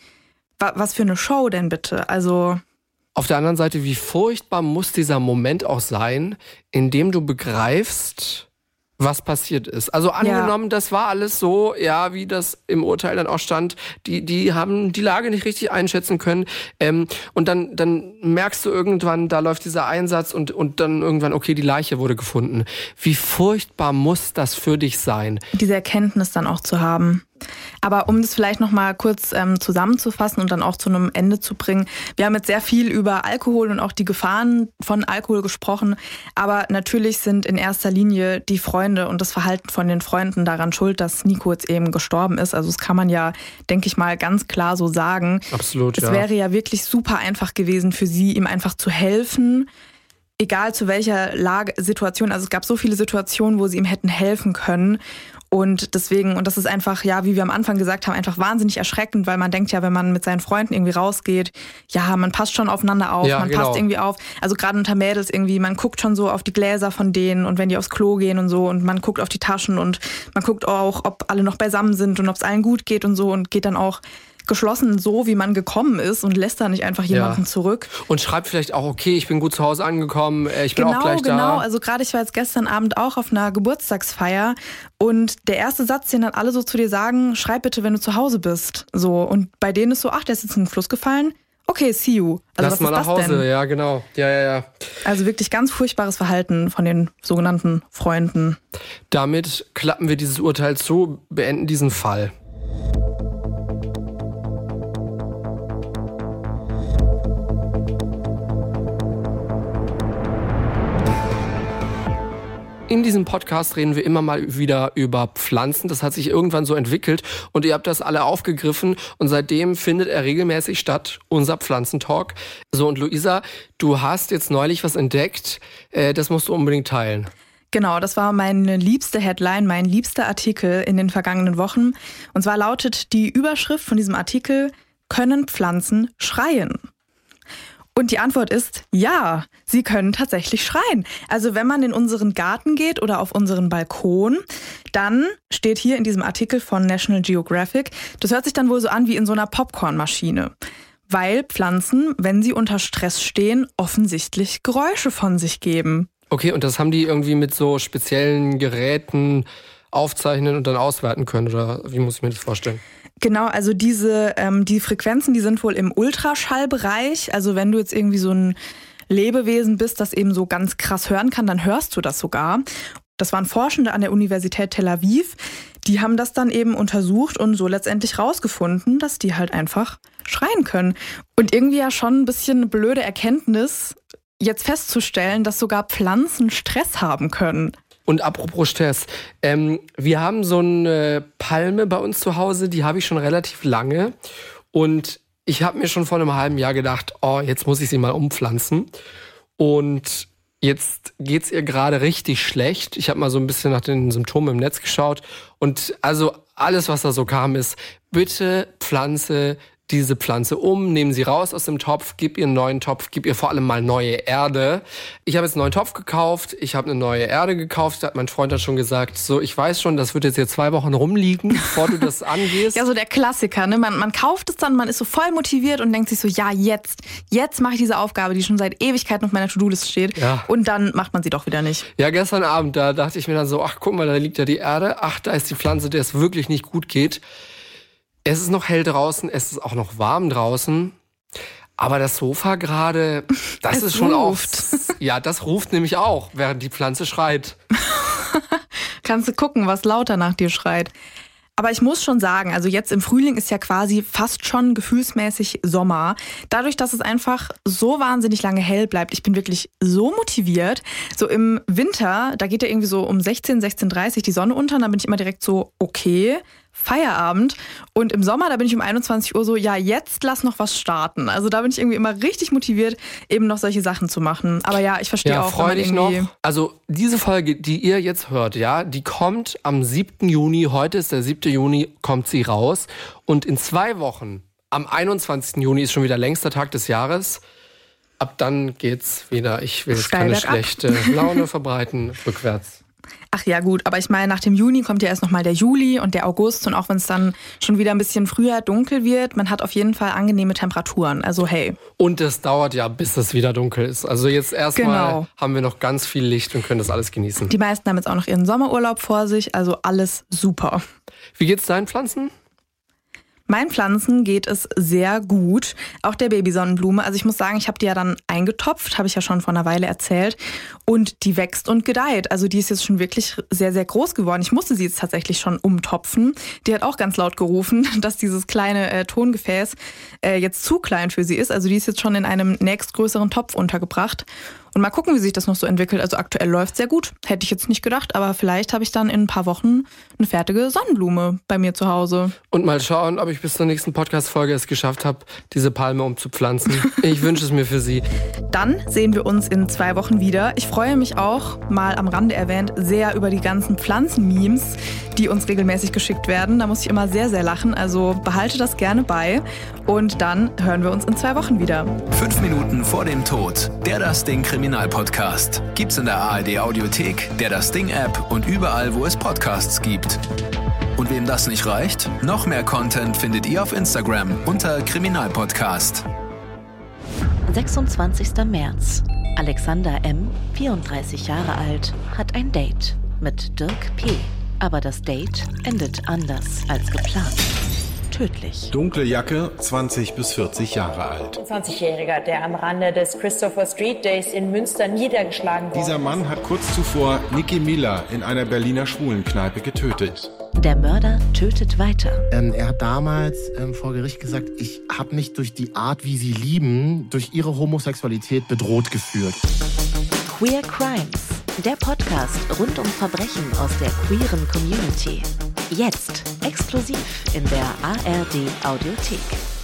Wa- Was für eine Show denn bitte? Also, auf der anderen Seite, wie furchtbar muss dieser Moment auch sein, in dem du begreifst, was passiert ist. Also angenommen, das war alles so, ja, wie das im Urteil dann auch stand, die, die haben die Lage nicht richtig einschätzen können. Ähm, und dann, dann merkst du irgendwann, da läuft dieser Einsatz und, und dann irgendwann, okay, die Leiche wurde gefunden. Wie furchtbar muss das für dich sein? diese Erkenntnis dann auch zu haben. Aber um das vielleicht noch mal kurz ähm, zusammenzufassen und dann auch zu einem Ende zu bringen, wir haben jetzt sehr viel über Alkohol und auch die Gefahren von Alkohol gesprochen, aber natürlich sind in erster Linie die Freunde und das Verhalten von den Freunden daran schuld, dass Nico jetzt eben gestorben ist. Also das kann man ja, denke ich mal, ganz klar so sagen. Absolut, Es ja. wäre ja wirklich super einfach gewesen für sie, ihm einfach zu helfen, egal zu welcher Lage, Situation. Also es gab so viele Situationen, wo sie ihm hätten helfen können. Und deswegen, und das ist einfach, ja, wie wir am Anfang gesagt haben, einfach wahnsinnig erschreckend, weil man denkt ja, wenn man mit seinen Freunden irgendwie rausgeht, ja, man passt schon aufeinander auf, Ja, man genau. passt irgendwie auf. Also gerade unter Mädels irgendwie, man guckt schon so auf die Gläser von denen und wenn die aufs Klo gehen und so und man guckt auf die Taschen und man guckt auch, ob alle noch beisammen sind und ob es allen gut geht und so und geht dann auch geschlossen so, wie man gekommen ist und lässt da nicht einfach jemanden Ja. zurück. Und schreibt vielleicht auch, okay, ich bin gut zu Hause angekommen, äh, ich bin Genau, auch gleich genau. da. Also gerade ich war jetzt gestern Abend auch auf einer Geburtstagsfeier und der erste Satz, den dann alle so zu dir sagen, schreib bitte, wenn du zu Hause bist. So und bei denen ist so, ach, der ist jetzt in den Fluss gefallen. Okay, see you. Also Lass mal ist nach Hause, denn? ja, genau. Ja, ja, ja. Also wirklich ganz furchtbares Verhalten von den sogenannten Freunden. Damit klappen wir dieses Urteil zu, beenden diesen Fall. In diesem Podcast reden wir immer mal wieder über Pflanzen. Das hat sich irgendwann so entwickelt und ihr habt das alle aufgegriffen und seitdem findet er regelmäßig statt, unser Pflanzentalk. So und Luisa, du hast jetzt neulich was entdeckt, äh, das musst du unbedingt teilen. Genau, das war meine liebste Headline, mein liebster Artikel in den vergangenen Wochen. Und zwar lautet die Überschrift von diesem Artikel, können Pflanzen schreien? Und die Antwort ist ja, sie können tatsächlich schreien. Also wenn man in unseren Garten geht oder auf unseren Balkon, dann steht hier in diesem Artikel von National Geographic, das hört sich dann wohl so an wie in so einer Popcornmaschine. Weil Pflanzen, wenn sie unter Stress stehen, offensichtlich Geräusche von sich geben. Okay, und das haben die irgendwie mit so speziellen Geräten aufzeichnen und dann auswerten können? Oder wie muss ich mir das vorstellen? Genau, also diese ähm, die Frequenzen, die sind wohl im Ultraschallbereich. Also wenn du jetzt irgendwie so ein Lebewesen bist, das eben so ganz krass hören kann, dann hörst du das sogar. Das waren Forschende an der Universität Tel Aviv. Die haben das dann eben untersucht und so letztendlich rausgefunden, dass die halt einfach schreien können. Und irgendwie ja schon ein bisschen eine blöde Erkenntnis, jetzt festzustellen, dass sogar Pflanzen Stress haben können. Und apropos Stress, ähm, wir haben so eine Palme bei uns zu Hause, die habe ich schon relativ lange. Und ich habe mir schon vor einem halben Jahr gedacht, oh, jetzt muss ich sie mal umpflanzen. Und jetzt geht's ihr gerade richtig schlecht. Ich habe mal so ein bisschen nach den Symptomen im Netz geschaut. Und also alles, was da so kam, ist, bitte pflanze diese Pflanze um, nehmen sie raus aus dem Topf, gib ihr einen neuen Topf, gib ihr vor allem mal neue Erde. Ich habe jetzt einen neuen Topf gekauft, ich habe eine neue Erde gekauft, da hat mein Freund dann schon gesagt, so ich weiß schon, das wird jetzt hier zwei Wochen rumliegen, bevor du das angehst. ja, so der Klassiker, ne? Man, man kauft es dann, man ist so voll motiviert und denkt sich so, ja, jetzt, jetzt mache ich diese Aufgabe, die schon seit Ewigkeiten auf meiner To-Do-List steht. Ja. Und dann macht man sie doch wieder nicht. Ja, gestern Abend, da dachte ich mir dann so, ach guck mal, da liegt ja die Erde, ach, da ist die Pflanze, der es wirklich nicht gut geht. Es ist noch hell draußen, es ist auch noch warm draußen. Aber das Sofa gerade, das es ist schon ruft. oft. Ja, das ruft nämlich auch, während die Pflanze schreit. Kannst du gucken, was lauter nach dir schreit. Aber ich muss schon sagen, also jetzt im Frühling ist ja quasi fast schon gefühlsmäßig Sommer. Dadurch, dass es einfach so wahnsinnig lange hell bleibt, ich bin wirklich so motiviert. So im Winter, da geht ja irgendwie so um 16, 16.30 die Sonne unter, und dann bin ich immer direkt so, okay, Feierabend. Und im Sommer, da bin ich um 21 Uhr so, ja, jetzt lass noch was starten. Also da bin ich irgendwie immer richtig motiviert, eben noch solche Sachen zu machen. Aber ja, ich verstehe ja, auch. Freu dich noch. Also diese Folge, die ihr jetzt hört, ja, die kommt am 7. Juni. Heute ist der 7. Juni, kommt sie raus. Und in zwei Wochen, am 21. Juni ist schon wieder längster Tag des Jahres. Ab dann geht's wieder. Ich will jetzt keine schlechte Laune verbreiten, rückwärts. Ach ja, gut, aber ich meine, nach dem Juni kommt ja erst nochmal der Juli und der August und auch wenn es dann schon wieder ein bisschen früher dunkel wird, man hat auf jeden Fall angenehme Temperaturen. Also hey. Und es dauert ja, bis es wieder dunkel ist. Also jetzt erstmal genau. haben wir noch ganz viel Licht und können das alles genießen. Die meisten haben jetzt auch noch ihren Sommerurlaub vor sich, also alles super. Wie geht's deinen Pflanzen? Meinen Pflanzen geht es sehr gut, auch der Babysonnenblume. Also ich muss sagen, ich habe die ja dann eingetopft, habe ich ja schon vor einer Weile erzählt. Und die wächst und gedeiht. Also die ist jetzt schon wirklich sehr, sehr groß geworden. Ich musste sie jetzt tatsächlich schon umtopfen. Die hat auch ganz laut gerufen, dass dieses kleine äh, Tongefäß äh, jetzt zu klein für sie ist. Also die ist jetzt schon in einem nächstgrößeren Topf untergebracht. Und mal gucken, wie sich das noch so entwickelt. Also aktuell läuft sehr gut. Hätte ich jetzt nicht gedacht, aber vielleicht habe ich dann in ein paar Wochen eine fertige Sonnenblume bei mir zu Hause. Und mal schauen, ob ich bis zur nächsten Podcast-Folge es geschafft habe, diese Palme umzupflanzen. ich wünsche es mir für Sie. Dann sehen wir uns in zwei Wochen wieder. Ich freue mich auch, mal am Rande erwähnt, sehr über die ganzen Pflanzen-Memes, die uns regelmäßig geschickt werden. Da muss ich immer sehr, sehr lachen. Also behalte das gerne bei. Und dann hören wir uns in zwei Wochen wieder. Fünf Minuten vor dem Tod. Der das Ding Kriminalpodcast. Gibt's in der ARD Audiothek, der das Ding App und überall, wo es Podcasts gibt. Und wem das nicht reicht, noch mehr Content findet ihr auf Instagram unter Kriminalpodcast. 26. März. Alexander M., 34 Jahre alt, hat ein Date mit Dirk P. Aber das Date endet anders als geplant tödlich. Dunkle Jacke, 20 bis 40 Jahre alt. 20-Jähriger, der am Rande des Christopher Street Days in Münster niedergeschlagen wurde. Dieser Mann hat kurz zuvor Nicky Miller in einer Berliner Schwulenkneipe getötet. Der Mörder tötet weiter. Ähm, er hat damals ähm, vor Gericht gesagt, ich habe mich durch die Art, wie sie lieben, durch ihre Homosexualität bedroht gefühlt. Queer Crimes, der Podcast rund um Verbrechen aus der queeren Community. Jetzt exklusiv in der ARD Audiothek.